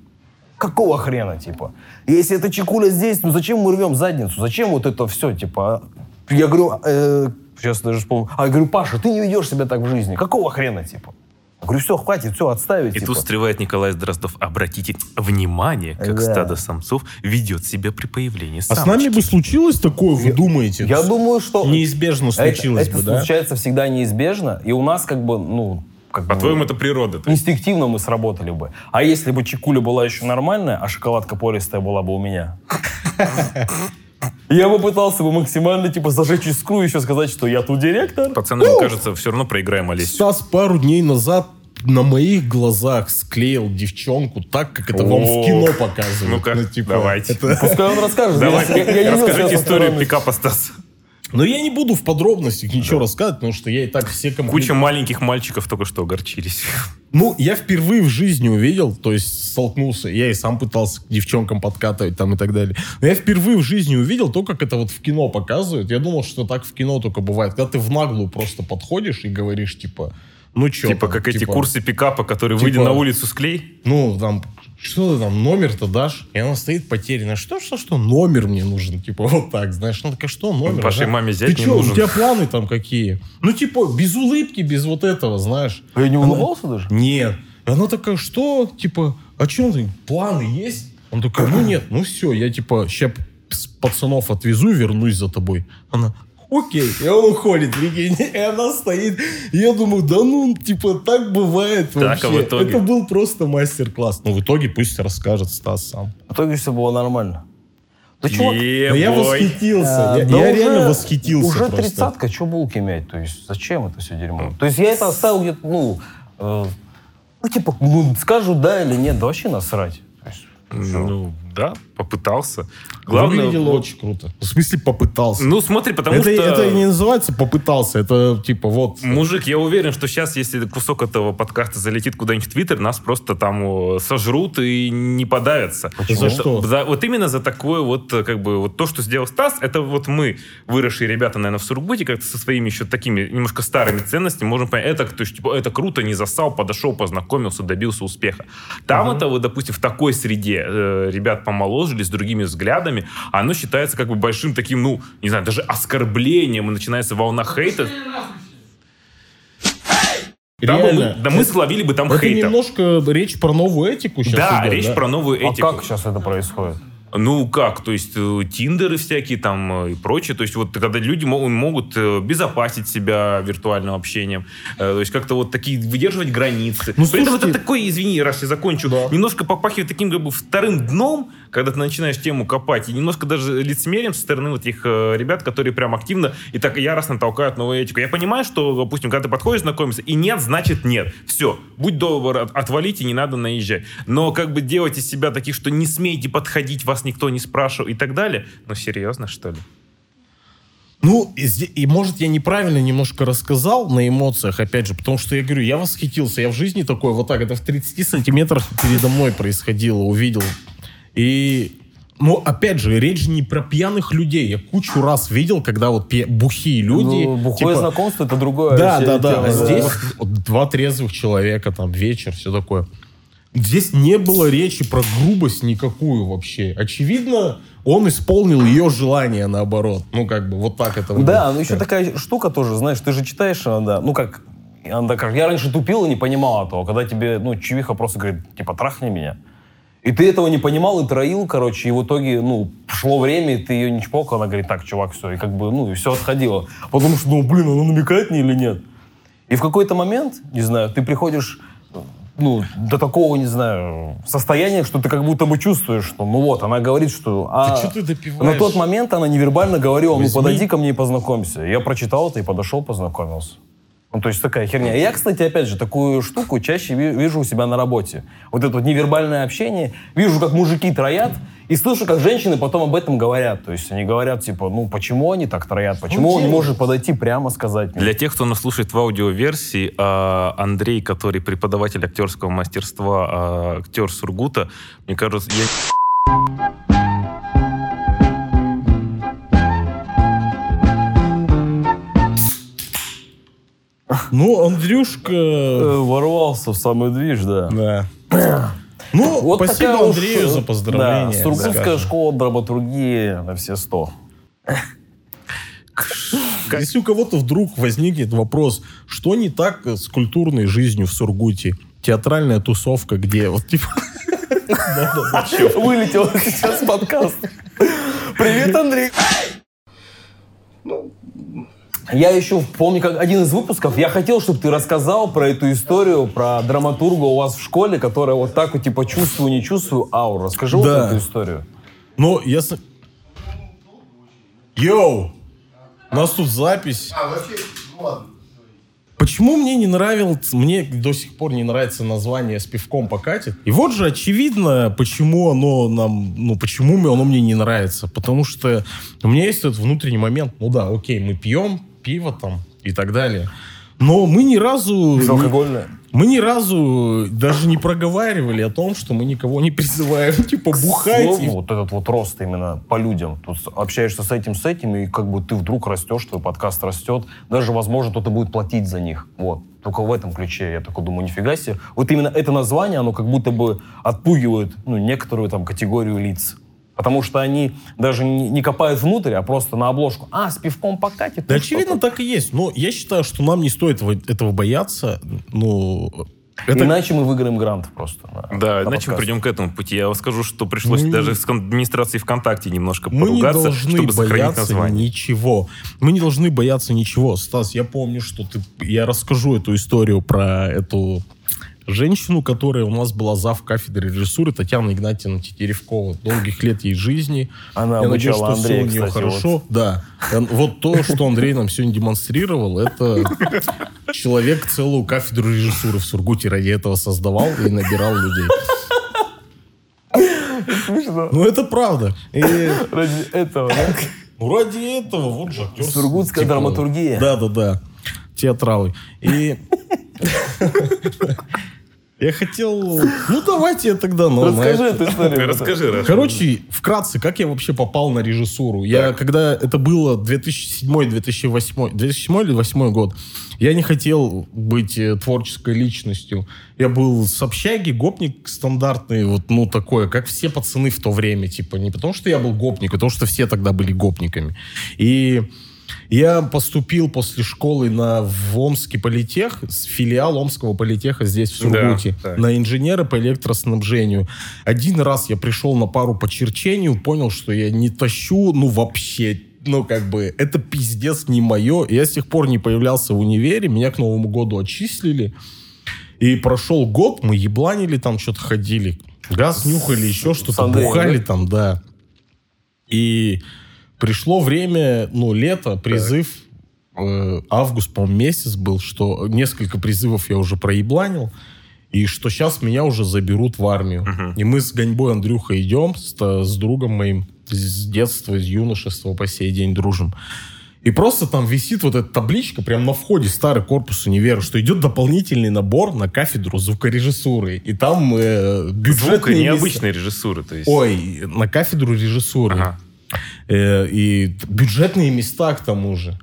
какого хрена, типа? Если эта чекуля здесь, ну зачем мы рвем задницу? Зачем вот это все, типа? а? Я говорю, э, сейчас даже вспомню. А я говорю, Паша, ты не ведешь себя так в жизни. Какого хрена, типа? Я говорю, все, хватит, все, отставить. И типа. тут встревает Николай Дроздов. Обратите внимание, как Да. стадо самцов ведет себя при появлении А самочки. с нами бы случилось такое, вы думаете? Я думаю, что... Неизбежно это- случилось это бы, да? случается всегда неизбежно. И у нас как бы, ну... Как По-твоему, бы, это природа. то инстинктивно мы сработали бы. А если бы чекуля была еще нормальная, а шоколадка пористая была бы у меня, я бы пытался бы максимально, типа, зажечь искру и еще сказать, что я тут директор. Пацаны, мне кажется, все равно проиграем Олесю. Стас пару дней назад на моих глазах склеил девчонку так, как это вам в кино показывают. ну-ка, типа, давайте. это- Пускай он расскажет. Давай, Я- я- расскажите историю пикапа Стас. Но я не буду в подробностях ничего рассказывать, потому что я и так все комплименты... Куча маленьких мальчиков только что огорчились. Ну, я впервые в жизни увидел, то есть столкнулся, я и сам пытался к девчонкам подкатывать там и так далее. Но я впервые в жизни увидел то, как это вот в кино показывают. Я думал, что так в кино только бывает. Когда ты в наглую просто подходишь и говоришь, типа, ну что? Типа как эти курсы пикапа, которые выйди типа- на улицу склей. Ну, там, что ты там, номер-то дашь? И она стоит потерянная. Что, что, что, номер мне нужен? Типа вот так, знаешь. Она такая, что номер? Вашей Ага. маме Ты зять не чё, нужен. у тебя планы там какие? Ну, типа, без улыбки, без вот этого, знаешь. А я не Она- улыбался даже? Нет. И она такая, что? Типа, о чем ты? Планы есть? Он такой, ну нет, ну все, я типа ща пацанов отвезу, вернусь за тобой. Она, окей. И он уходит, прикинь. И она стоит. И я думаю, да ну, типа, так бывает Так, а в вообще. итоге? Это был просто мастер-класс. Ну, в итоге пусть расскажет Стас сам. В итоге все было нормально. Да чувак, я восхитился. э, я да я уже- реально восхитился Уже тридцатка, что булки мять? То есть зачем это все дерьмо? То есть я это оставил где-то, ну, э, ну типа, ну, скажут да или нет, да вообще насрать. То есть, Ну, да, попытался. Главное... Выглядело вот- очень круто. В смысле, попытался. Ну, смотри, потому это, что... это не называется попытался, это типа вот... Мужик, я уверен, что сейчас, если кусок этого подкаста залетит куда-нибудь в Твиттер, нас просто там сожрут и не подавятся. За что? За- вот именно за такое вот, как бы, вот то, что сделал Стас, это вот мы, выросшие ребята, наверное, в Сургуте, как-то со своими еще такими немножко старыми ценностями, можем понять, это, то есть, типа, это круто, не засал, подошел, познакомился, добился успеха. Там это, вот, допустим, в такой среде э, ребят помоложе, с другими взглядами, оно считается как бы большим таким, ну, не знаю, даже оскорблением, и начинается волна хейта. Там бы Реально. мы- да мы словили бы там Это хейта. немножко речь про новую этику сейчас Да, идет, речь да? про новую а этику. как сейчас это происходит? Ну как, то есть э, тиндеры всякие там э, и прочее, то есть вот когда люди мо- могут э, безопасить себя виртуальным общением, то есть как-то вот такие выдерживать границы. Ну, При этом это слушайте- такой, извини, раз я закончу, Да. немножко попахивает таким как бы вторым дном, когда ты начинаешь тему копать, и немножко даже лицемерием со стороны вот этих э, ребят, которые прям активно и так яростно толкают новую этику. Я понимаю, что, допустим, когда ты подходишь знакомиться, и нет, значит нет. Все, будь добр, от- отвалите, не надо наезжать. Но как бы делать из себя таких, что не смейте подходить, вас никто не спрашивал и так далее, ну серьезно, что ли? Ну, и, и, может, я неправильно немножко рассказал на эмоциях, опять же, потому что я говорю, я восхитился, я в жизни такой, вот так, это в 30 сантиметрах передо мной происходило, увидел. И, ну, опять же, речь не про пьяных людей. Я кучу раз видел, когда вот пья- бухие люди... ну, бухое типа, знакомство это другое. Да, да, да. тема, А здесь вот два трезвых человека, там, вечер, все такое. Здесь не было речи про грубость никакую вообще. Очевидно, он исполнил ее желание наоборот. Ну, как бы, вот так это Да, выглядит. ну еще такая штука тоже, знаешь, ты же читаешь иногда, ну как, иногда как, я раньше тупил и не понимал этого, когда тебе, ну, чувиха просто говорит, типа, трахни меня. И ты этого не понимал и троил, короче, и в итоге, ну, шло время, и ты ее не чпокал, она говорит, так, чувак, все, и как бы, ну, и все отходило. Потому что, ну, блин, она намекает мне или нет? И в какой-то момент, не знаю, ты приходишь, ну, до такого, не знаю, состояния, что ты как будто бы чувствуешь, что, ну вот, она говорит, что... А чё ты допиваешь? на тот момент она невербально говорила, ну, подойди ко мне и познакомься. Я прочитал это и подошел, познакомился. Ну, то есть такая херня. И я, кстати, опять же, такую штуку чаще ви- вижу у себя на работе. Вот это вот невербальное общение. Вижу, как мужики троят, и слышу, как женщины потом об этом говорят. То есть они говорят, типа, ну, почему они так троят? Почему он не может подойти прямо сказать мне? Для тех, кто нас слушает в аудиоверсии, а, Андрей, который преподаватель актерского мастерства, а, актер Сургута, мне кажется, я... Ну, Андрюшка... Э, Ворвался в самый движ, да. Да. Ну, Вот спасибо такая уж, Андрею за э, поздравления. Да, Сургутская школа драматургии на все сто. Если у кого-то вдруг возникнет вопрос, что не так с культурной жизнью в Сургуте? Театральная тусовка, где вот типа... Вылетел сейчас подкаст. Привет, Андрей. Я еще помню, как один из выпусков, я хотел, чтобы ты рассказал про эту историю, про драматурга у вас в школе, которая вот так вот, типа, чувствую, не чувствую ауру. Расскажи вот Да. эту историю. Ну, я... с- Йоу! У нас тут запись. А, вообще, ладно. Почему мне не нравилось, мне до сих пор не нравится название с пивком покатит. И вот же очевидно, почему оно нам, ну, почему мне- оно мне не нравится. Потому что у меня есть этот внутренний момент, ну да, окей, мы пьем пиво там и так далее. Но мы ни разу... Безалкогольное. Мы ни разу даже не проговаривали о том, что мы никого не призываем, типа, бухать. Слову, вот этот вот рост именно по людям. Тут общаешься с этим, с этим, и как бы ты вдруг растешь, твой подкаст растет. Даже, возможно, кто-то будет платить за них. Вот. Только в этом ключе я такой думаю, нифига себе. Вот именно это название, оно как будто бы отпугивает ну, некоторую там категорию лиц. Потому что они даже не, не копают внутрь, а просто на обложку. А, с пивком покатит. Да, ну, очевидно, что-то». так и есть. Но я считаю, что нам не стоит этого, бояться. Ну, это... Иначе мы выиграем грант просто. на- Да, на иначе мы подкаст. придем к этому пути. Я вам скажу, что пришлось Мы- даже с администрацией ВКонтакте немножко Мы не поругаться, должны чтобы сохранить бояться название. ничего. Мы не должны бояться ничего. Стас, я помню, что ты... Я расскажу эту историю про эту женщину, которая у нас была зав кафедры режиссуры, Татьяна Игнатьевна Тетеревкова. Долгих лет ей жизни. Она Я надеюсь, что Андрея, все у нее кстати, хорошо. Да. И он- Вот то, что Андрей нам сегодня демонстрировал, это человек целую кафедру режиссуры в Сургуте ради этого создавал и набирал людей. Ну, это правда. И, Ради этого, да? ну, ради этого, вот же актер. Сургутская драматургия. Да, да, да. Театралы. И... Я хотел... Ну, давайте я тогда... ну, Расскажи эту историю. Расскажи. Короче, вкратце, как я вообще попал на режиссуру? Я, когда это было 2007-2008, 2007 или 2008 год, я не хотел быть э, творческой личностью. Я был с общаги, гопник стандартный, вот, ну, такое, как все пацаны в то время, типа, не потому что я был гопник, а потому что все тогда были гопниками. И я поступил после школы на в Омский политех, с филиал Омского политеха здесь, в Сургуте, Да, на инженера по электроснабжению. Один раз я пришел на пару по черчению, понял, что я не тащу, ну, вообще, ну, как бы, это пиздец не мое. Я с тех пор не появлялся в универе, меня к Новому году отчислили. И прошел год, мы ебланили там, что-то ходили. Газ нюхали, еще что-то, бухали там, да. И пришло время, ну, лето, призыв, э, август, по-моему, месяц был, что несколько призывов я уже проебланил, и что сейчас меня уже заберут в армию. И мы с Ганьбой Андрюхой идем, с, с другом моим, с детства, с юношества по сей день дружим. И просто там висит вот эта табличка прямо на входе старый корпус универа, что идет дополнительный набор на кафедру звукорежиссуры. И там э, Звука бюджетные места- необычной режиссуры. То есть. Ой, на кафедру режиссуры. Ага. Э, и бюджетные места к тому же.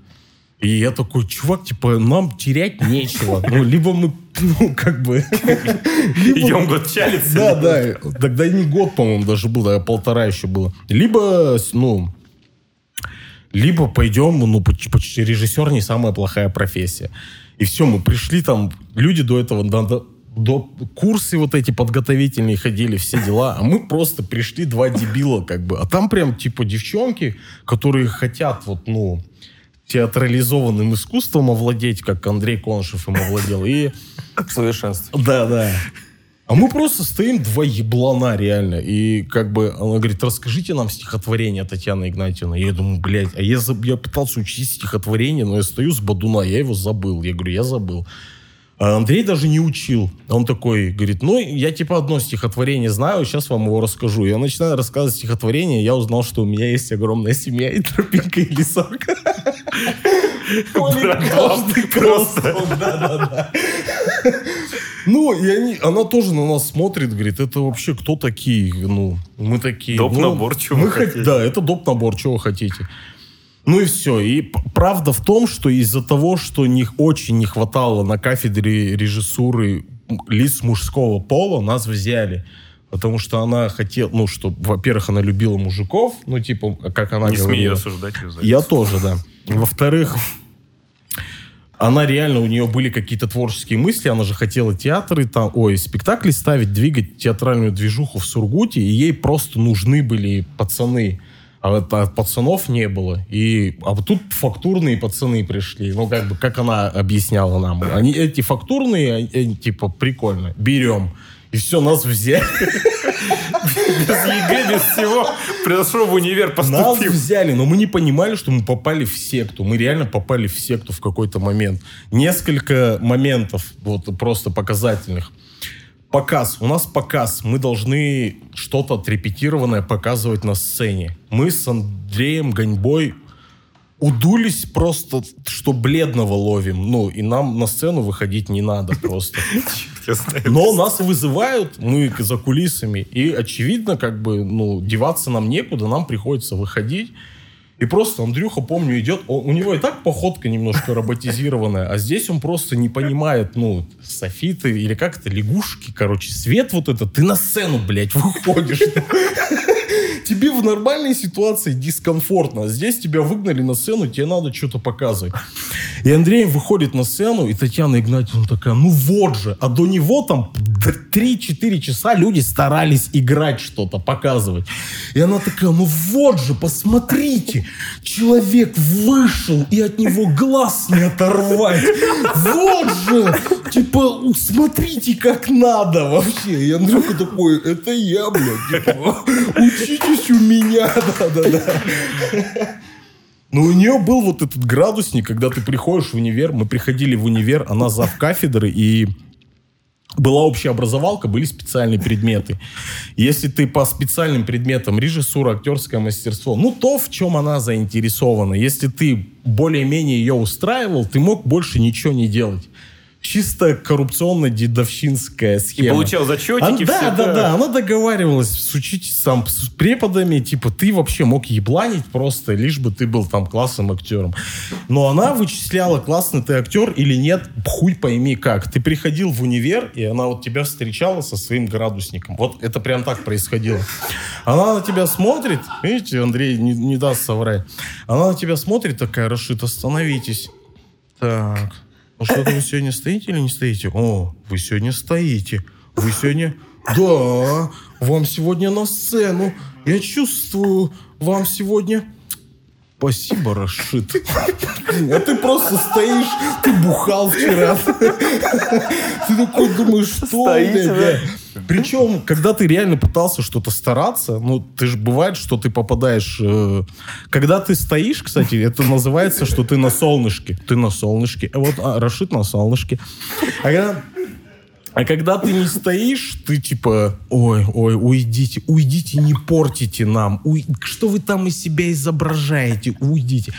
И я такой, чувак, типа, нам терять нечего. Ну, либо мы, ну, как бы... Идем год чалиться. Да, да. Тогда не год, по-моему, даже был, а полтора еще было. Либо, ну, либо пойдем, ну, поч- поч- режиссер не самая плохая профессия. И все, мы пришли там, люди до этого, до, курсы вот эти подготовительные ходили, все дела, а мы просто пришли два дебила, как бы. А там прям, типа, девчонки, которые хотят вот, ну, театрализованным искусством овладеть, как Андрей Конышев им овладел. И В совершенстве. да, да. А мы просто стоим два еблана реально. И как бы она говорит, расскажите нам стихотворение Татьяны Игнатьевны. Я думаю, блядь, а я, я пытался учить стихотворение, но я стою с Бадуна, я его забыл. Я говорю, я забыл. А Андрей даже не учил. Он такой говорит, ну, я типа одно стихотворение знаю, сейчас вам его расскажу. Я начинаю рассказывать стихотворение, я узнал, что у меня есть огромная семья и тропинка и лесок. Каждый просто. Ну, и они, она тоже на нас смотрит, говорит, это вообще кто такие? Ну, мы такие. Доп-набор, ну, чего мы хотите? Да, это доп-набор, чего хотите. Ну и все. И правда в том, что из-за того, что них очень не хватало на кафедре режиссуры лиц мужского пола, нас взяли. Потому что она хотела, ну, что, во-первых, она любила мужиков, ну, типа, как она Не говорила. осуждать ее за Я тоже, да. Во-вторых, она реально, у нее были какие-то творческие мысли, она же хотела театры, там, ой, спектакли ставить, двигать театральную движуху в Сургуте, и ей просто нужны были пацаны. А вот а пацанов не было. И, а вот тут фактурные пацаны пришли. Ну, как бы, как она объясняла нам. Они, эти фактурные, они, они, типа, прикольно. Берем. И все, нас взяли. Без ЕГЭ, без всего. Пришел в универ, Нас поступил. взяли, но мы не понимали, что мы попали в секту. Мы реально попали в секту в какой-то момент. Несколько моментов, вот просто показательных. Показ. У нас показ. Мы должны что-то отрепетированное показывать на сцене. Мы с Андреем Ганьбой удулись просто, что бледного ловим. Ну, и нам на сцену выходить не надо просто. Но нас вызывают, мы за кулисами, и очевидно, как бы, ну, деваться нам некуда, нам приходится выходить. И просто Андрюха, помню, идет, о- у него и так походка немножко роботизированная, а здесь он просто не понимает, ну, софиты или как это, лягушки, короче, свет вот этот, ты на сцену, блядь, выходишь. Тебе в нормальной ситуации дискомфортно, здесь тебя выгнали на сцену, тебе надо что-то показывать. И Андрей выходит на сцену, и Татьяна Игнатьевна такая, ну вот же. А до него там 3-4 часа люди старались играть что-то, показывать. И она такая, ну вот же, посмотрите, человек вышел, и от него глаз не оторвать. Вот же, типа, смотрите, как надо вообще. И Андрюха такой, это я, блядь, типа, учитесь у меня, да-да-да. Но у нее был вот этот градусник, когда ты приходишь в универ. Мы приходили в универ, она зав кафедры, и была общая образовалка, были специальные предметы. Если ты по специальным предметам режиссура, актерское мастерство, ну то, в чем она заинтересована. Если ты более-менее ее устраивал, ты мог больше ничего не делать. Чисто коррупционно-дедовщинская И схема. получал зачетики, А, да, да, да, она договаривалась с учителем, с преподами, типа, ты вообще мог ебланить просто, лишь бы ты был там классным актером. Но она вычисляла, классный ты актер или нет, хуй пойми как. Ты приходил в универ, и она вот тебя встречала со своим градусником. Вот это прям так происходило. Она на тебя смотрит, видите, Андрей не, не даст соврать. Она на тебя смотрит такая, Рашид, остановитесь. Так, ну что-то вы сегодня стоите или не стоите? О, вы сегодня стоите. Вы сегодня... Да, вам сегодня на сцену. Я чувствую, вам сегодня... Спасибо, Рашид. А ты просто стоишь, ты бухал вчера. Ты такой думаешь, что, блядь. Причем, когда ты реально пытался что-то стараться, ну, ты же бывает, что ты попадаешь... э, Когда ты стоишь, кстати, это называется, что ты на солнышке. Ты на солнышке. А Вот а, Рашид на солнышке. А когда... А когда ты не стоишь, ты типа, ой, ой, уйдите, уйдите, не портите нам. Уй- Что вы там из себя изображаете? Уйдите.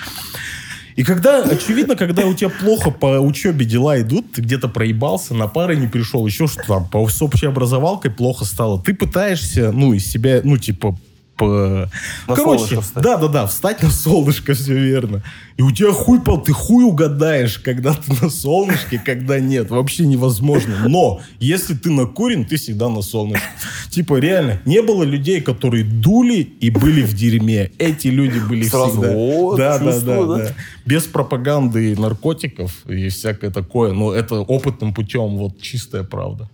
И когда, очевидно, когда у тебя плохо по учебе дела идут, ты где-то проебался, на пары не пришел, еще что там, по, с общей образовалкой плохо стало, ты пытаешься, ну, из себя, ну, типа, по... На Короче, да-да-да, встать на солнышко, все верно. И у тебя хуй пол, ты хуй угадаешь, когда ты на солнышке, когда нет. Вообще невозможно. Но если ты накурен, ты всегда на солнышке. Типа, реально, не было людей, которые дули и были в дерьме. Эти люди были Сразу, всегда. вот, да, да, да, да. да. Без пропаганды наркотиков и всякое такое. Но это опытным путем, вот чистая правда.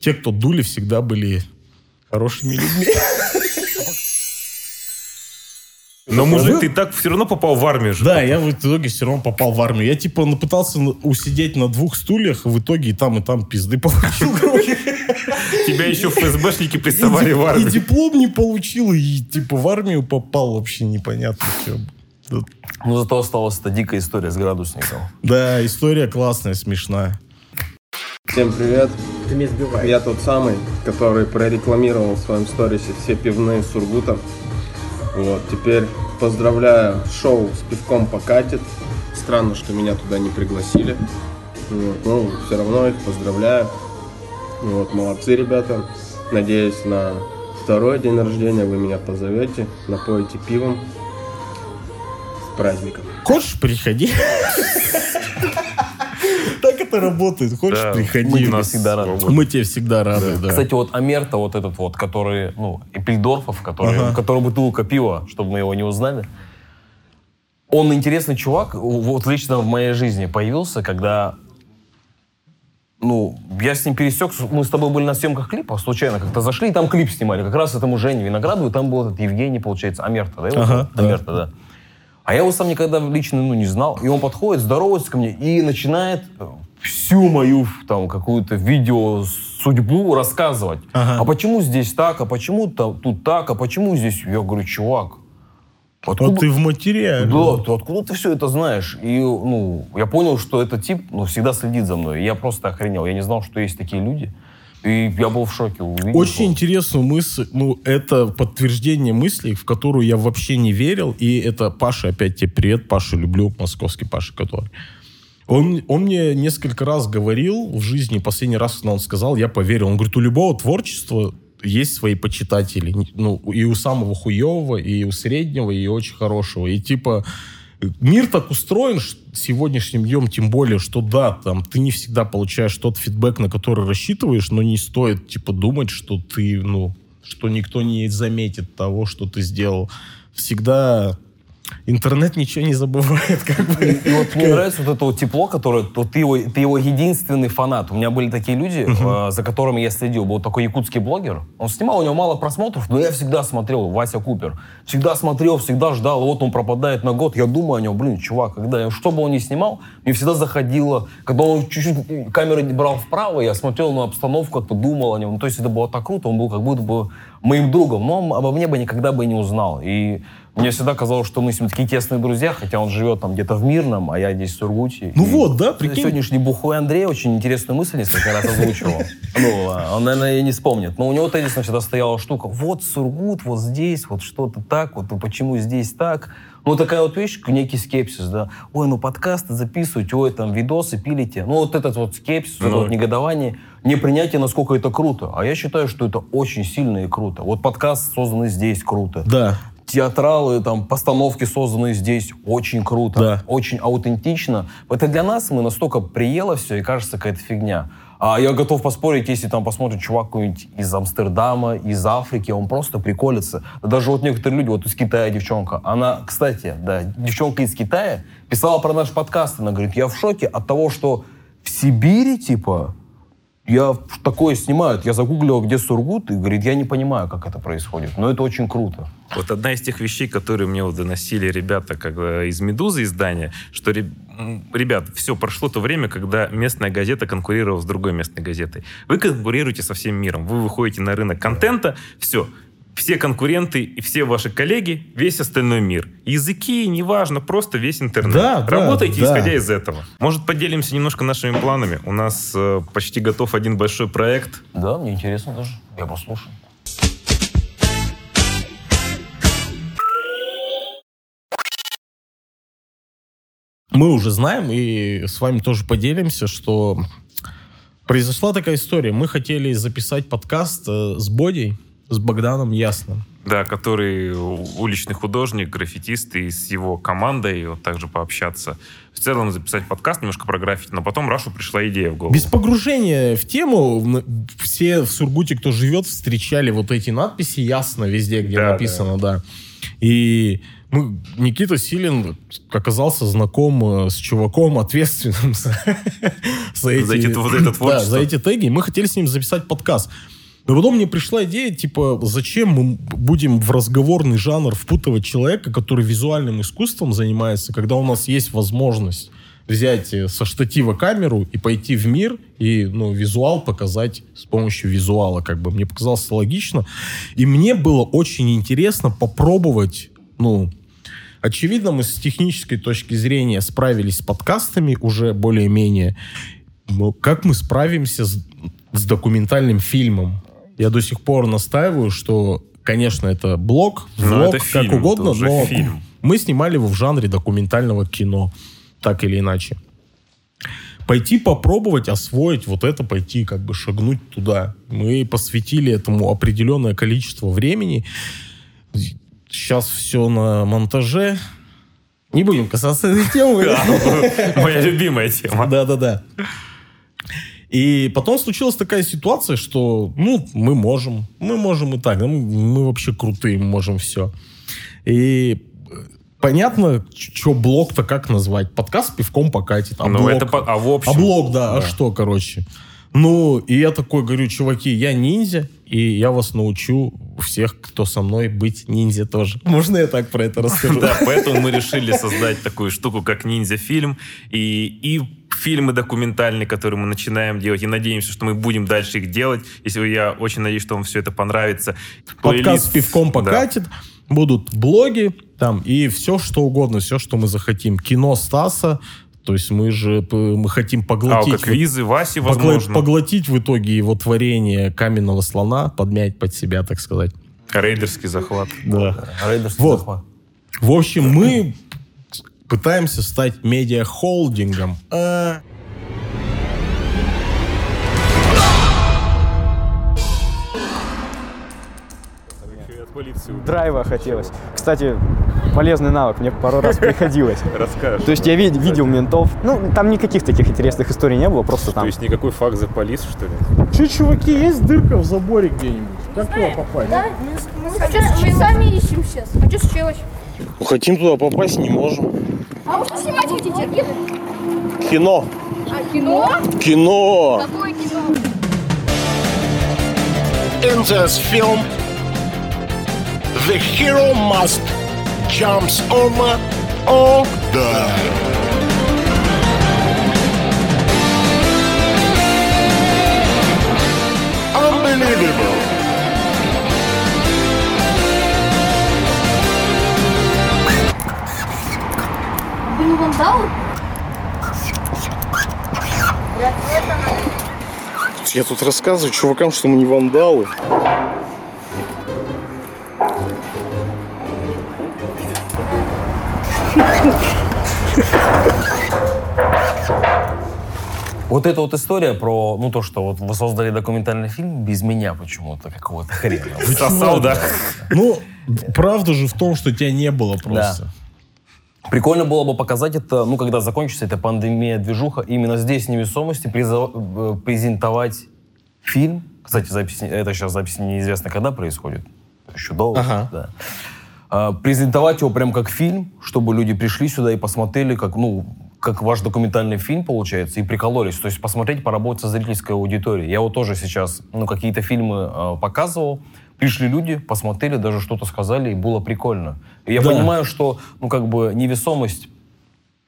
Те, кто дули, всегда были хорошими людьми. Но, мужик, ты так все равно попал в армию же. Да, я в итоге все равно попал в армию. Я типа пытался усидеть на двух стульях, и в итоге и там, и там пизды получил. Тебя еще ФСБшники приставали в И армию. диплом не получил, и типа в армию попал вообще непонятно что. Ну, зато осталась эта дикая история с градусником. Да, история классная, смешная. Всем привет. Я тот самый, который прорекламировал в своем сторисе все пивные Сургута. Вот, теперь поздравляю шоу с пивком покатит. Странно, что меня туда не пригласили. Вот, ну, все равно их поздравляю. Вот, молодцы, ребята. Надеюсь, на второй день рождения вы меня позовете, напоите пивом. С праздником. Хочешь, приходи. Так это работает. Хочешь, Да, приходи. мы тебе всегда рады. Мы тебе всегда рады, да. Кстати, вот Амерта, вот этот вот, который, ну, Эпельдорфов, который, Ага. у которого бутылка пива, чтобы мы его не узнали. Он интересный чувак, вот лично в моей жизни появился, когда, ну, я с ним пересекся, мы с тобой были на съемках клипа, случайно как-то зашли, и там клип снимали, как раз этому Жене Виноградову, и там был этот Евгений, получается, Амерта, да? его Ага, да. Амерта, да. А я его сам никогда лично ну, не знал. И он подходит, здоровается ко мне и начинает э, всю мою там какую-то видео судьбу рассказывать. Ага. А почему здесь так, а почему там, тут так, а почему здесь... Я говорю, чувак, А ты в материале. да, ты откуда ты все это знаешь? И, ну, я понял, что этот тип, ну, всегда следит за мной. И Я просто охренел. Я не знал, что есть такие люди. И я был в шоке. увидел. Очень интересную мысль, ну, это подтверждение мыслей, в которую я вообще не верил, и это Паша, опять тебе привет, Паша, люблю, московский Паша, который. Он, он мне несколько раз говорил в жизни, последний раз, когда он сказал, я поверил. Он говорит, у любого творчества есть свои почитатели. Ну, и у самого хуевого, и у среднего, и очень хорошего. И типа мир так устроен сегодняшним днем, тем более, что да, там ты не всегда получаешь тот фидбэк, на который рассчитываешь, но не стоит типа думать, что ты, ну, что никто не заметит того, что ты сделал. Всегда интернет ничего не забывает, как бы. И вот мне нравится вот это вот тепло, которое то ты его, ты его единственный фанат. У меня были такие люди, э, за которыми я следил. Был такой якутский блогер. Он снимал, у него мало просмотров, но я всегда смотрел Вася Купер. Всегда смотрел, всегда ждал. Вот он пропадает на год. Я думаю о нем, блин, чувак, когда что бы он ни снимал, мне всегда заходило. Когда он чуть-чуть камеру брал вправо, я смотрел на обстановку, как-то думал о нем. Ну, то есть это было так круто, он был как будто бы моим другом, но он обо мне бы никогда бы не узнал. И мне всегда казалось, что мы с ним такие тесные друзья, хотя он живет там где-то в Мирном, а я здесь в Сургуте. Ну И вот, да, прикинь. Сегодняшний бухой Андрей очень интересную мысль несколько раз озвучивал. Ну, он, наверное, и не вспомнит. Но у него тезисно всегда стояла штука. Вот Сургут, вот здесь, вот что-то так, вот почему здесь так. Ну, такая вот вещь, некий скепсис, да. Ой, ну подкасты записывать, ой, там видосы пилите. Ну, вот этот вот скепсис, вот это вот негодование, непринятие, насколько это круто. А я считаю, что это очень сильно и круто. Вот подкаст созданный здесь круто Да. театралы, там, постановки, созданные здесь, очень круто, Да. очень аутентично. Это для нас мы настолько приело все, и кажется какая-то фигня. А я готов поспорить, если там посмотрит чувак какой-нибудь из Амстердама, из Африки, он просто приколится. Даже вот некоторые люди, вот из Китая девчонка, она, кстати, да, девчонка из Китая писала про наш подкаст, она говорит, я в шоке от того, что в Сибири, типа, я такое снимают. Я загуглил, где Сургут, и говорит, я не понимаю, как это происходит. Но это очень круто. Вот одна из тех вещей, которые мне вот доносили ребята как из «Медузы» издания, что, ребят, все, прошло то время, когда местная газета конкурировала с другой местной газетой. Вы конкурируете со всем миром. Вы выходите на рынок контента, все, все конкуренты и все ваши коллеги, весь остальной мир. Языки, неважно, просто весь интернет. Да, да, Работайте, да. исходя из этого. Может, поделимся немножко нашими планами? У нас э, почти готов один большой проект. Да, мне интересно даже. Я послушаю. мы уже знаем и с вами тоже поделимся, что произошла такая история. Мы хотели записать подкаст э, с Бодей, с Богданом Ясным. Да, который уличный художник, граффитист, и с его командой вот также пообщаться. В целом записать подкаст немножко про граффити, но потом Рашу пришла идея в голову. Без погружения в тему, все в Сургуте, кто живет, встречали вот эти надписи ясно везде, где Да, написано, да. И мы, Никита Силин оказался знаком э, с чуваком, ответственным за, за эти, За эти- вот это да, за эти теги. Мы хотели с ним записать подкаст. Но потом мне пришла идея, типа, зачем мы будем в разговорный жанр впутывать человека, который визуальным искусством занимается, когда у нас есть возможность взять э, со штатива камеру и пойти в мир и ну, визуал показать с помощью визуала. Как бы мне показалось логично. И мне было очень интересно попробовать, ну, очевидно, мы с технической точки зрения справились с подкастами уже более-менее. Но как мы справимся с, с документальным фильмом? Я до сих пор настаиваю, что, конечно, это блог, влог, это фильм, как угодно, это но фильм. мы снимали его в жанре документального кино, так или иначе. Пойти попробовать освоить вот это, пойти как бы шагнуть туда. Мы посвятили этому определенное количество времени. Сейчас все на монтаже. Не будем касаться этой темы. Моя любимая тема. Да-да-да. И потом случилась такая ситуация, что, ну, мы можем, мы можем и так, мы, вообще крутые, мы можем все. И э, понятно, что блог-то как назвать? Подкаст пивком покатит. А Ну, блог? это а в общем? А блог, да, а Да. что, короче? Ну, и я такой говорю, чуваки, я ниндзя, и я вас научу всех, кто со мной, быть ниндзя тоже. Можно я так про это расскажу? Да, поэтому мы решили создать такую штуку, как ниндзя-фильм. И, и фильмы документальные, которые мы начинаем делать, и надеемся, что мы будем дальше их делать. Если я очень надеюсь, что вам все это понравится. Подкаст с пивком Да. покатит. Будут блоги там и все, что угодно, все, что мы захотим. Кино Стаса. То есть мы же мы хотим поглотить... Аудиоквизы Васи, погла- возможно. Поглотить в итоге его творение каменного слона, подмять под себя, так сказать. Рейдерский захват. Да. Рейдерский Вот. захват. В общем, мы пытаемся стать медиа-холдингом. А, драйва хотелось. Кстати, полезный навык, мне пару раз приходилось. Расскажешь. То есть я вид- видел ментов, ну, там никаких таких интересных историй не было, просто там... То есть никакой факт за полис, что ли? Че, чуваки, есть дырка в заборе где-нибудь? Как туда попасть? Да? А что, мы сами ищем сейчас. А что случилось? Хотим туда попасть, не можем. А вы что снимать хотите? Кино. А кино? Кино. Какое кино? In this film, the hero must jumps over or die. Unbelievable. Я тут рассказываю чувакам, что мы не вандалы. Вот эта вот история про, ну, то, что вот вы создали документальный фильм без меня почему-то, какого-то хрена. Сосал, да? Ну, правда же в том, что тебя не было просто. Прикольно было бы показать это, ну, когда закончится эта пандемия, движуха, именно здесь, в невесомости, э, презентовать фильм. Кстати, запись, это сейчас запись неизвестно, когда происходит. Еще долго. Ага. Да. А, презентовать его прям как фильм, чтобы люди пришли сюда и посмотрели, как, ну, как ваш документальный фильм получается, и прикололись. То есть посмотреть, поработать со зрительской аудиторией. Я вот тоже сейчас, ну, какие-то фильмы э, показывал, пришли люди, посмотрели, даже что-то сказали, и было прикольно. И я Да. понимаю, что, ну, как бы невесомость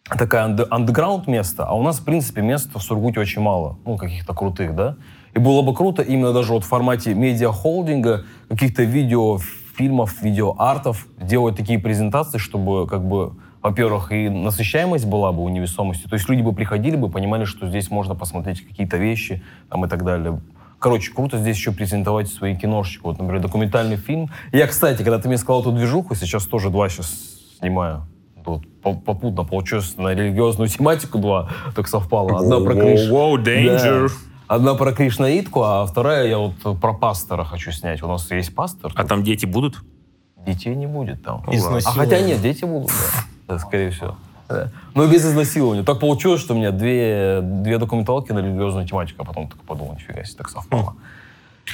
такая анде- андеграунд место, а у нас, в принципе, мест в Сургуте очень мало, ну, каких-то крутых, да? И было бы круто именно даже вот в формате медиа-холдинга, каких-то видео, фильмов, видеоартов делать такие презентации, чтобы, как бы, во-первых, и насыщаемость была бы у невесомости, то есть люди бы приходили бы, понимали, что здесь можно посмотреть какие-то вещи там, и так далее. Короче, круто здесь еще презентовать свои киношечки. Вот, например, документальный фильм. Я, кстати, когда ты мне сказал эту движуху, сейчас тоже два сейчас снимаю. Вот, по- попутно получилось на религиозную тематику два, так совпало. Одна про Криш... Воу-воу, danger. Да. Одна про Кришнаитку, а вторая я вот про пастора хочу снять. У нас есть пастор. А там дети будут? Детей не будет там. Изнасилование. А хотя нет, дети будут, да. Да, скорее всего. Да. Но без изнасилования. Так получилось, что у меня две, две документалки на религиозную тематику, а потом так подумал, нифига себе, так совпало.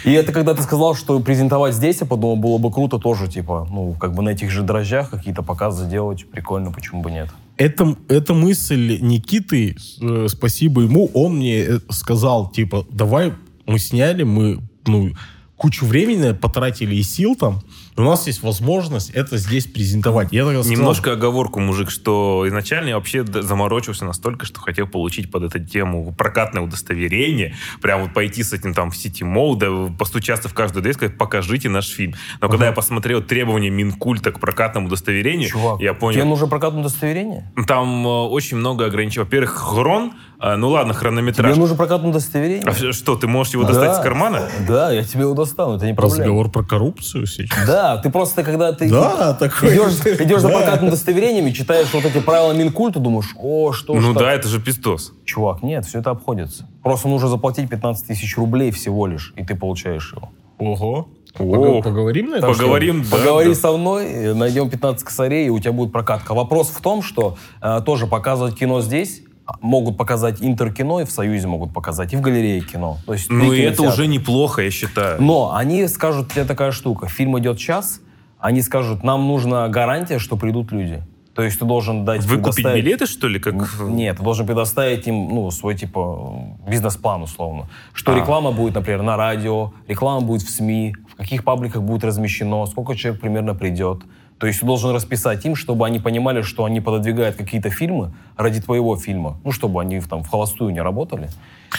И это когда ты сказал, что презентовать здесь, я подумал, было бы круто тоже, типа, ну, как бы на этих же дрожжах какие-то показы делать, прикольно, почему бы нет. Это, эта мысль Никиты, э, спасибо ему, он мне э, сказал, типа, давай мы сняли, мы, ну, кучу времени потратили и сил там, у нас есть возможность это здесь презентовать. Я тогда сказал, Немножко оговорку, мужик, что изначально я вообще заморочился настолько, что хотел получить под эту тему прокатное удостоверение, прям вот пойти с этим там в Сити Мол, да, постучаться в каждую дверь, сказать, покажите наш фильм. Но когда я посмотрел требования Минкульта к прокатному удостоверению, Чувак, я тебе понял, нужно прокатное удостоверение? там э, очень много ограничений. Во-первых, хрон, э, ну ладно, хронометраж. Тебе нужно прокатное удостоверение? А что, ты можешь его достать Да. из кармана? Да, я тебе его достану, это не проблема. разговор про коррупцию сейчас. Да, ты просто, когда ты Да, такой. идешь, идешь за Да. прокатным удостоверением и читаешь вот эти правила Минкульта, думаешь, о, что Ну так? да, это же пиздос. Чувак, нет, все это обходится. Просто нужно заплатить 15 тысяч рублей всего лишь, и ты получаешь его. Ого. О, Поговорим на это? Поговорим, да, Поговори да. со мной, э, найдем 15 косарей, и у тебя будет прокатка. Вопрос в том, что э, тоже показывать кино здесь а, могут показать интеркино, и в Союзе могут показать, и в галерее кино. То есть Ну и это уже неплохо, я считаю. Но они скажут тебе такая штука. Фильм идет час, они скажут, нам нужна гарантия, что придут люди. То есть ты должен дать... Выкупить предоставить- билеты, что ли? Как... Нет, ты должен предоставить им ну, свой типа бизнес-план условно. Что А. реклама будет, например, на радио, реклама будет в СМИ, в каких пабликах будет размещено, сколько человек примерно придет. То есть ты должен расписать им, чтобы они понимали, что они пододвигают какие-то фильмы ради твоего фильма. Ну, чтобы они там в холостую не работали.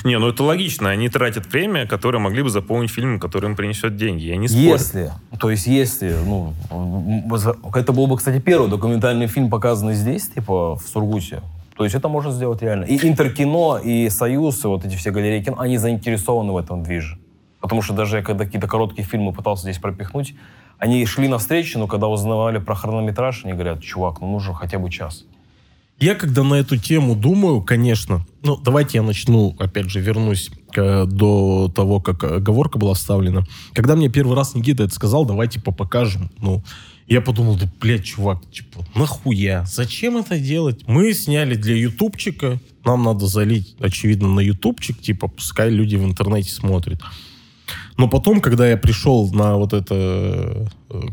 Не, ну это логично. Они тратят время, которое могли бы заполнить фильм, который им принесет деньги. Я не спорю. Если, то есть если, ну, это был бы, кстати, первый документальный фильм, показанный здесь, типа в Сургуте. То есть это можно сделать реально. И Интеркино, и Союз, и вот эти все галереи кино, они заинтересованы в этом движе. Потому что даже я когда какие-то короткие фильмы пытался здесь пропихнуть, они шли навстречу, но когда узнавали про хронометраж, они говорят, чувак, ну нужен хотя бы час. Я когда на эту тему думаю, конечно, ну, давайте я начну, опять же, вернусь до того, как оговорка была вставлена. Когда мне первый раз Никита это сказал, давай, типа, покажем, ну, я подумал, да, блядь, чувак, типа, нахуя? Зачем это делать? Мы сняли для ютубчика, нам надо залить, очевидно, на ютубчик, типа, пускай люди в интернете смотрят. Но потом, когда я пришел на вот это, э,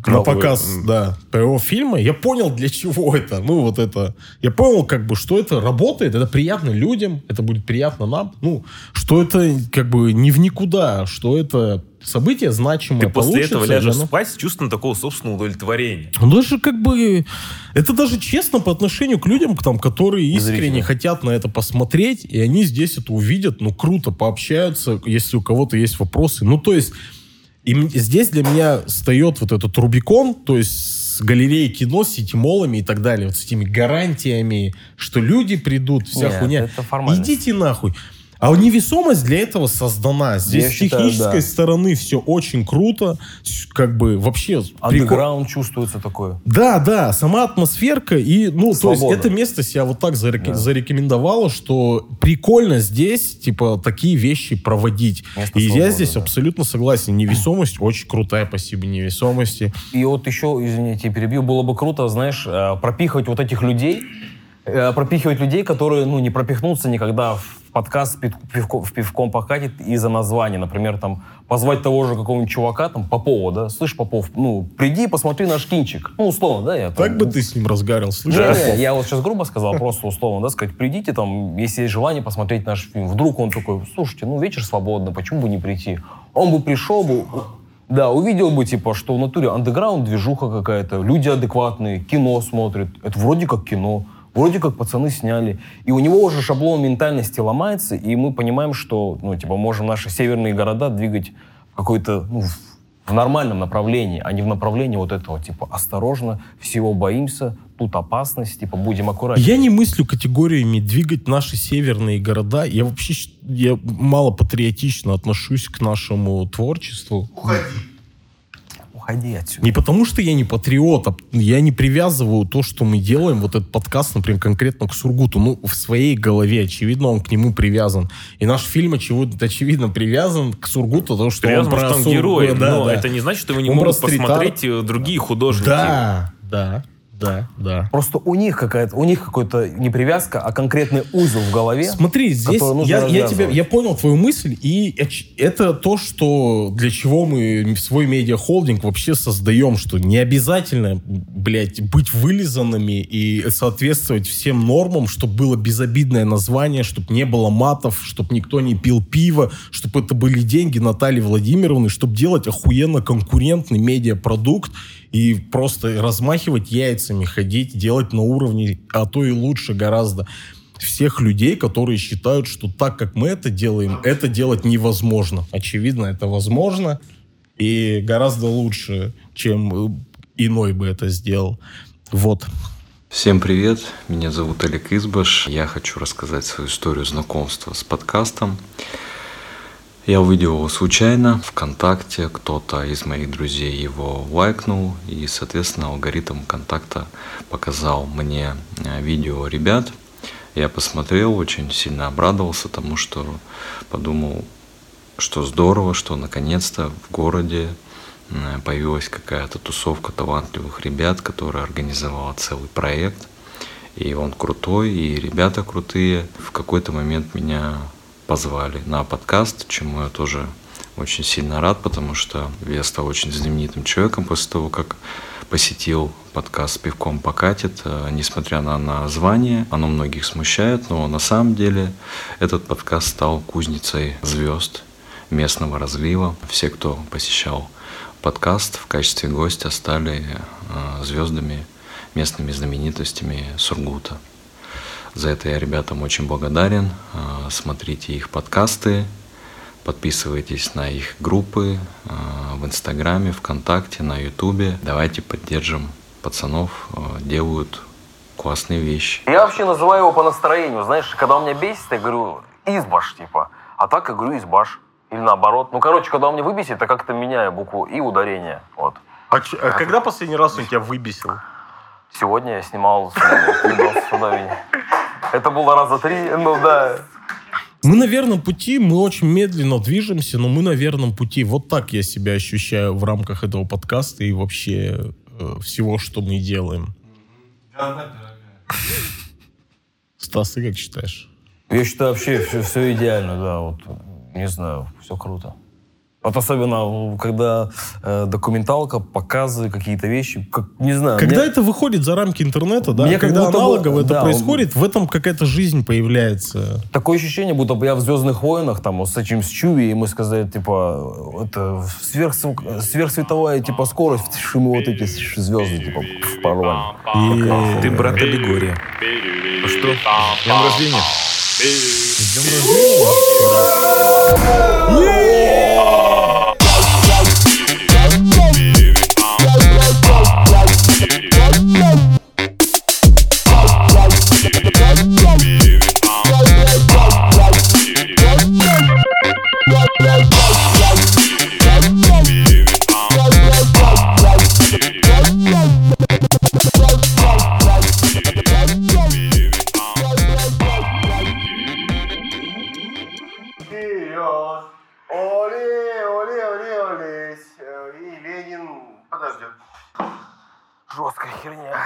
на показ, да, ПО фильма, я понял, для чего это. Ну, вот это. Я понял, как бы, что это работает, это приятно людям, это будет приятно нам. Ну, что это, как бы, не в никуда, что это событие значимое Ты после этого ляжешь оно- спать с чувством такого собственного удовлетворения. ну, даже как бы... Это даже честно по отношению к людям, к там, которые искренне Зрителям. хотят на это посмотреть, и они здесь это увидят, ну, круто, пообщаются, если у кого-то есть вопросы. Ну, то есть, и здесь для меня встает вот этот Рубикон, то есть с галереей кино, с сетимолами и так далее, вот с этими гарантиями, что люди придут, вся Нет, хуйня. Идите нахуй. А невесомость для этого создана. Здесь Я с считаю, технической да. стороны все очень круто. Как бы вообще... прикол- Андеграунд чувствуется такое. да, да, сама атмосферка и, ну, то есть Свобода. это место себя вот так зареке- зарекомендовало, что прикольно здесь, типа, такие вещи проводить. Место и я свободы, здесь да. абсолютно согласен. Невесомость очень крутая, спасибо невесомости. И вот еще, извините, перебью, было бы круто, знаешь, э, пропихивать вот этих людей, пропихивать людей, которые, ну, не пропихнутся никогда в подкаст «Пив- пивко- в пивком покатит из-за названия. Например, там, позвать того же какого-нибудь чувака, там, Попова, да, слышь, Попов, ну, приди, посмотри наш кинчик. Ну, условно, да, я там- Так бы ты с ним разгарил, слышишь? Попов? я вот сейчас грубо сказал, просто условно, да, сказать, придите там, если есть желание посмотреть наш фильм. Вдруг он такой, слушайте, ну вечер свободно, почему бы не прийти? Он бы пришел бы, да, увидел бы, типа, что в натуре андеграунд, движуха какая-то, люди адекватные, кино смотрят. Это вроде как кино, вроде как пацаны сняли. И у него уже шаблон ментальности ломается, и мы понимаем, что, ну, типа, можем наши северные города двигать в какой-то, ну, в- нормальном направлении, а не в направлении вот этого, типа, осторожно, всего боимся, тут опасность, типа, будем аккуратнее. Я не мыслю категориями двигать наши северные города. Я вообще я мало патриотично отношусь к нашему творчеству. Уходи отсюда. Не потому, что я не патриот, а я не привязываю то, что мы делаем, вот этот подкаст, например, конкретно к Сургуту. Ну, в своей голове, очевидно, он к нему привязан. И наш фильм, очевидно, очевидно привязан к Сургуту, потому что Привязан, он про что он Сургут, герой, да, но да. это не значит, что его не Он могут посмотреть э, другие художники. Да, да, да, да. Просто у них какая-то, у них какой-то не привязка, а конкретный узел в голове. Смотри, здесь я, я, тебя, я понял твою мысль, и это то, что для чего мы свой медиахолдинг вообще создаем, что не обязательно, блядь, быть вылизанными и соответствовать всем нормам, чтобы было безобидное название, чтобы не было матов, чтобы никто не пил пиво, чтобы это были деньги Натальи Владимировны, чтобы делать охуенно конкурентный медиапродукт и просто размахивать яйцами, ходить, делать на уровне, а то и лучше гораздо всех людей, которые считают, что так, как мы это делаем, это делать невозможно. Очевидно, это возможно и гораздо лучше, чем э, иной бы это сделал. Вот. Всем привет, меня зовут Олег Избаш. Я хочу рассказать свою историю знакомства с подкастом. Я увидел его случайно ВКонтакте, кто-то из моих друзей его лайкнул, и, соответственно, алгоритм контакта показал мне э, видео ребят. Я посмотрел, очень сильно обрадовался тому, что подумал, что здорово, что наконец-то в городе м, появилась какая-то тусовка талантливых ребят, которая организовала целый проект. И он крутой, и ребята крутые. В какой-то момент меня позвали на подкаст, чему я тоже очень сильно рад, потому что я стал очень знаменитым человеком после того, как посетил подкаст «Пивком покатит». Э, Несмотря на название, оно многих смущает, но на самом деле этот подкаст стал кузницей звезд местного разлива. Все, кто посещал подкаст в качестве гостя стали э, звездами, местными знаменитостями Сургута. За это я ребятам очень благодарен. Э, Смотрите их подкасты, подписывайтесь на их группы э, в Инстаграме, ВКонтакте, на Ютубе. Давайте поддержим пацанов, э, делают классные вещи. Я вообще называю его по настроению. Знаешь, когда он меня бесит, я говорю избаш, типа. А так я говорю избаш. Или наоборот. Ну, короче, когда он меня выбесит, я как-то меняю букву и ударение. Вот. А, ч- а когда последний раз он тебя выбесил? Сегодня я снимал в Судовине. Это было раза три, ну да. Мы на верном пути, мы очень медленно движемся, но мы на верном пути. Вот так я себя ощущаю в рамках этого подкаста и вообще э, всего, что мы делаем. Стас, ты как считаешь? Я считаю, вообще все, все идеально, да. Вот, не знаю, все круто. Вот особенно, когда э, документалка, показы, какие-то вещи, как, не знаю. Когда мне- это выходит за рамки интернета, да, Мне как когда будто бы- аналогово это да, происходит, в этом какая-то жизнь появляется. Такое ощущение, будто бы я в «Звездных войнах» там с этим с Чуви, и мы сказали, типа, это сверхсву- сверхсветовая, типа, скорость, и мы вот эти звезды, типа, порвали. И- Ты брат аллегория. Ну что, с днем рождения. Вперед! Подождет. Жесткая херня.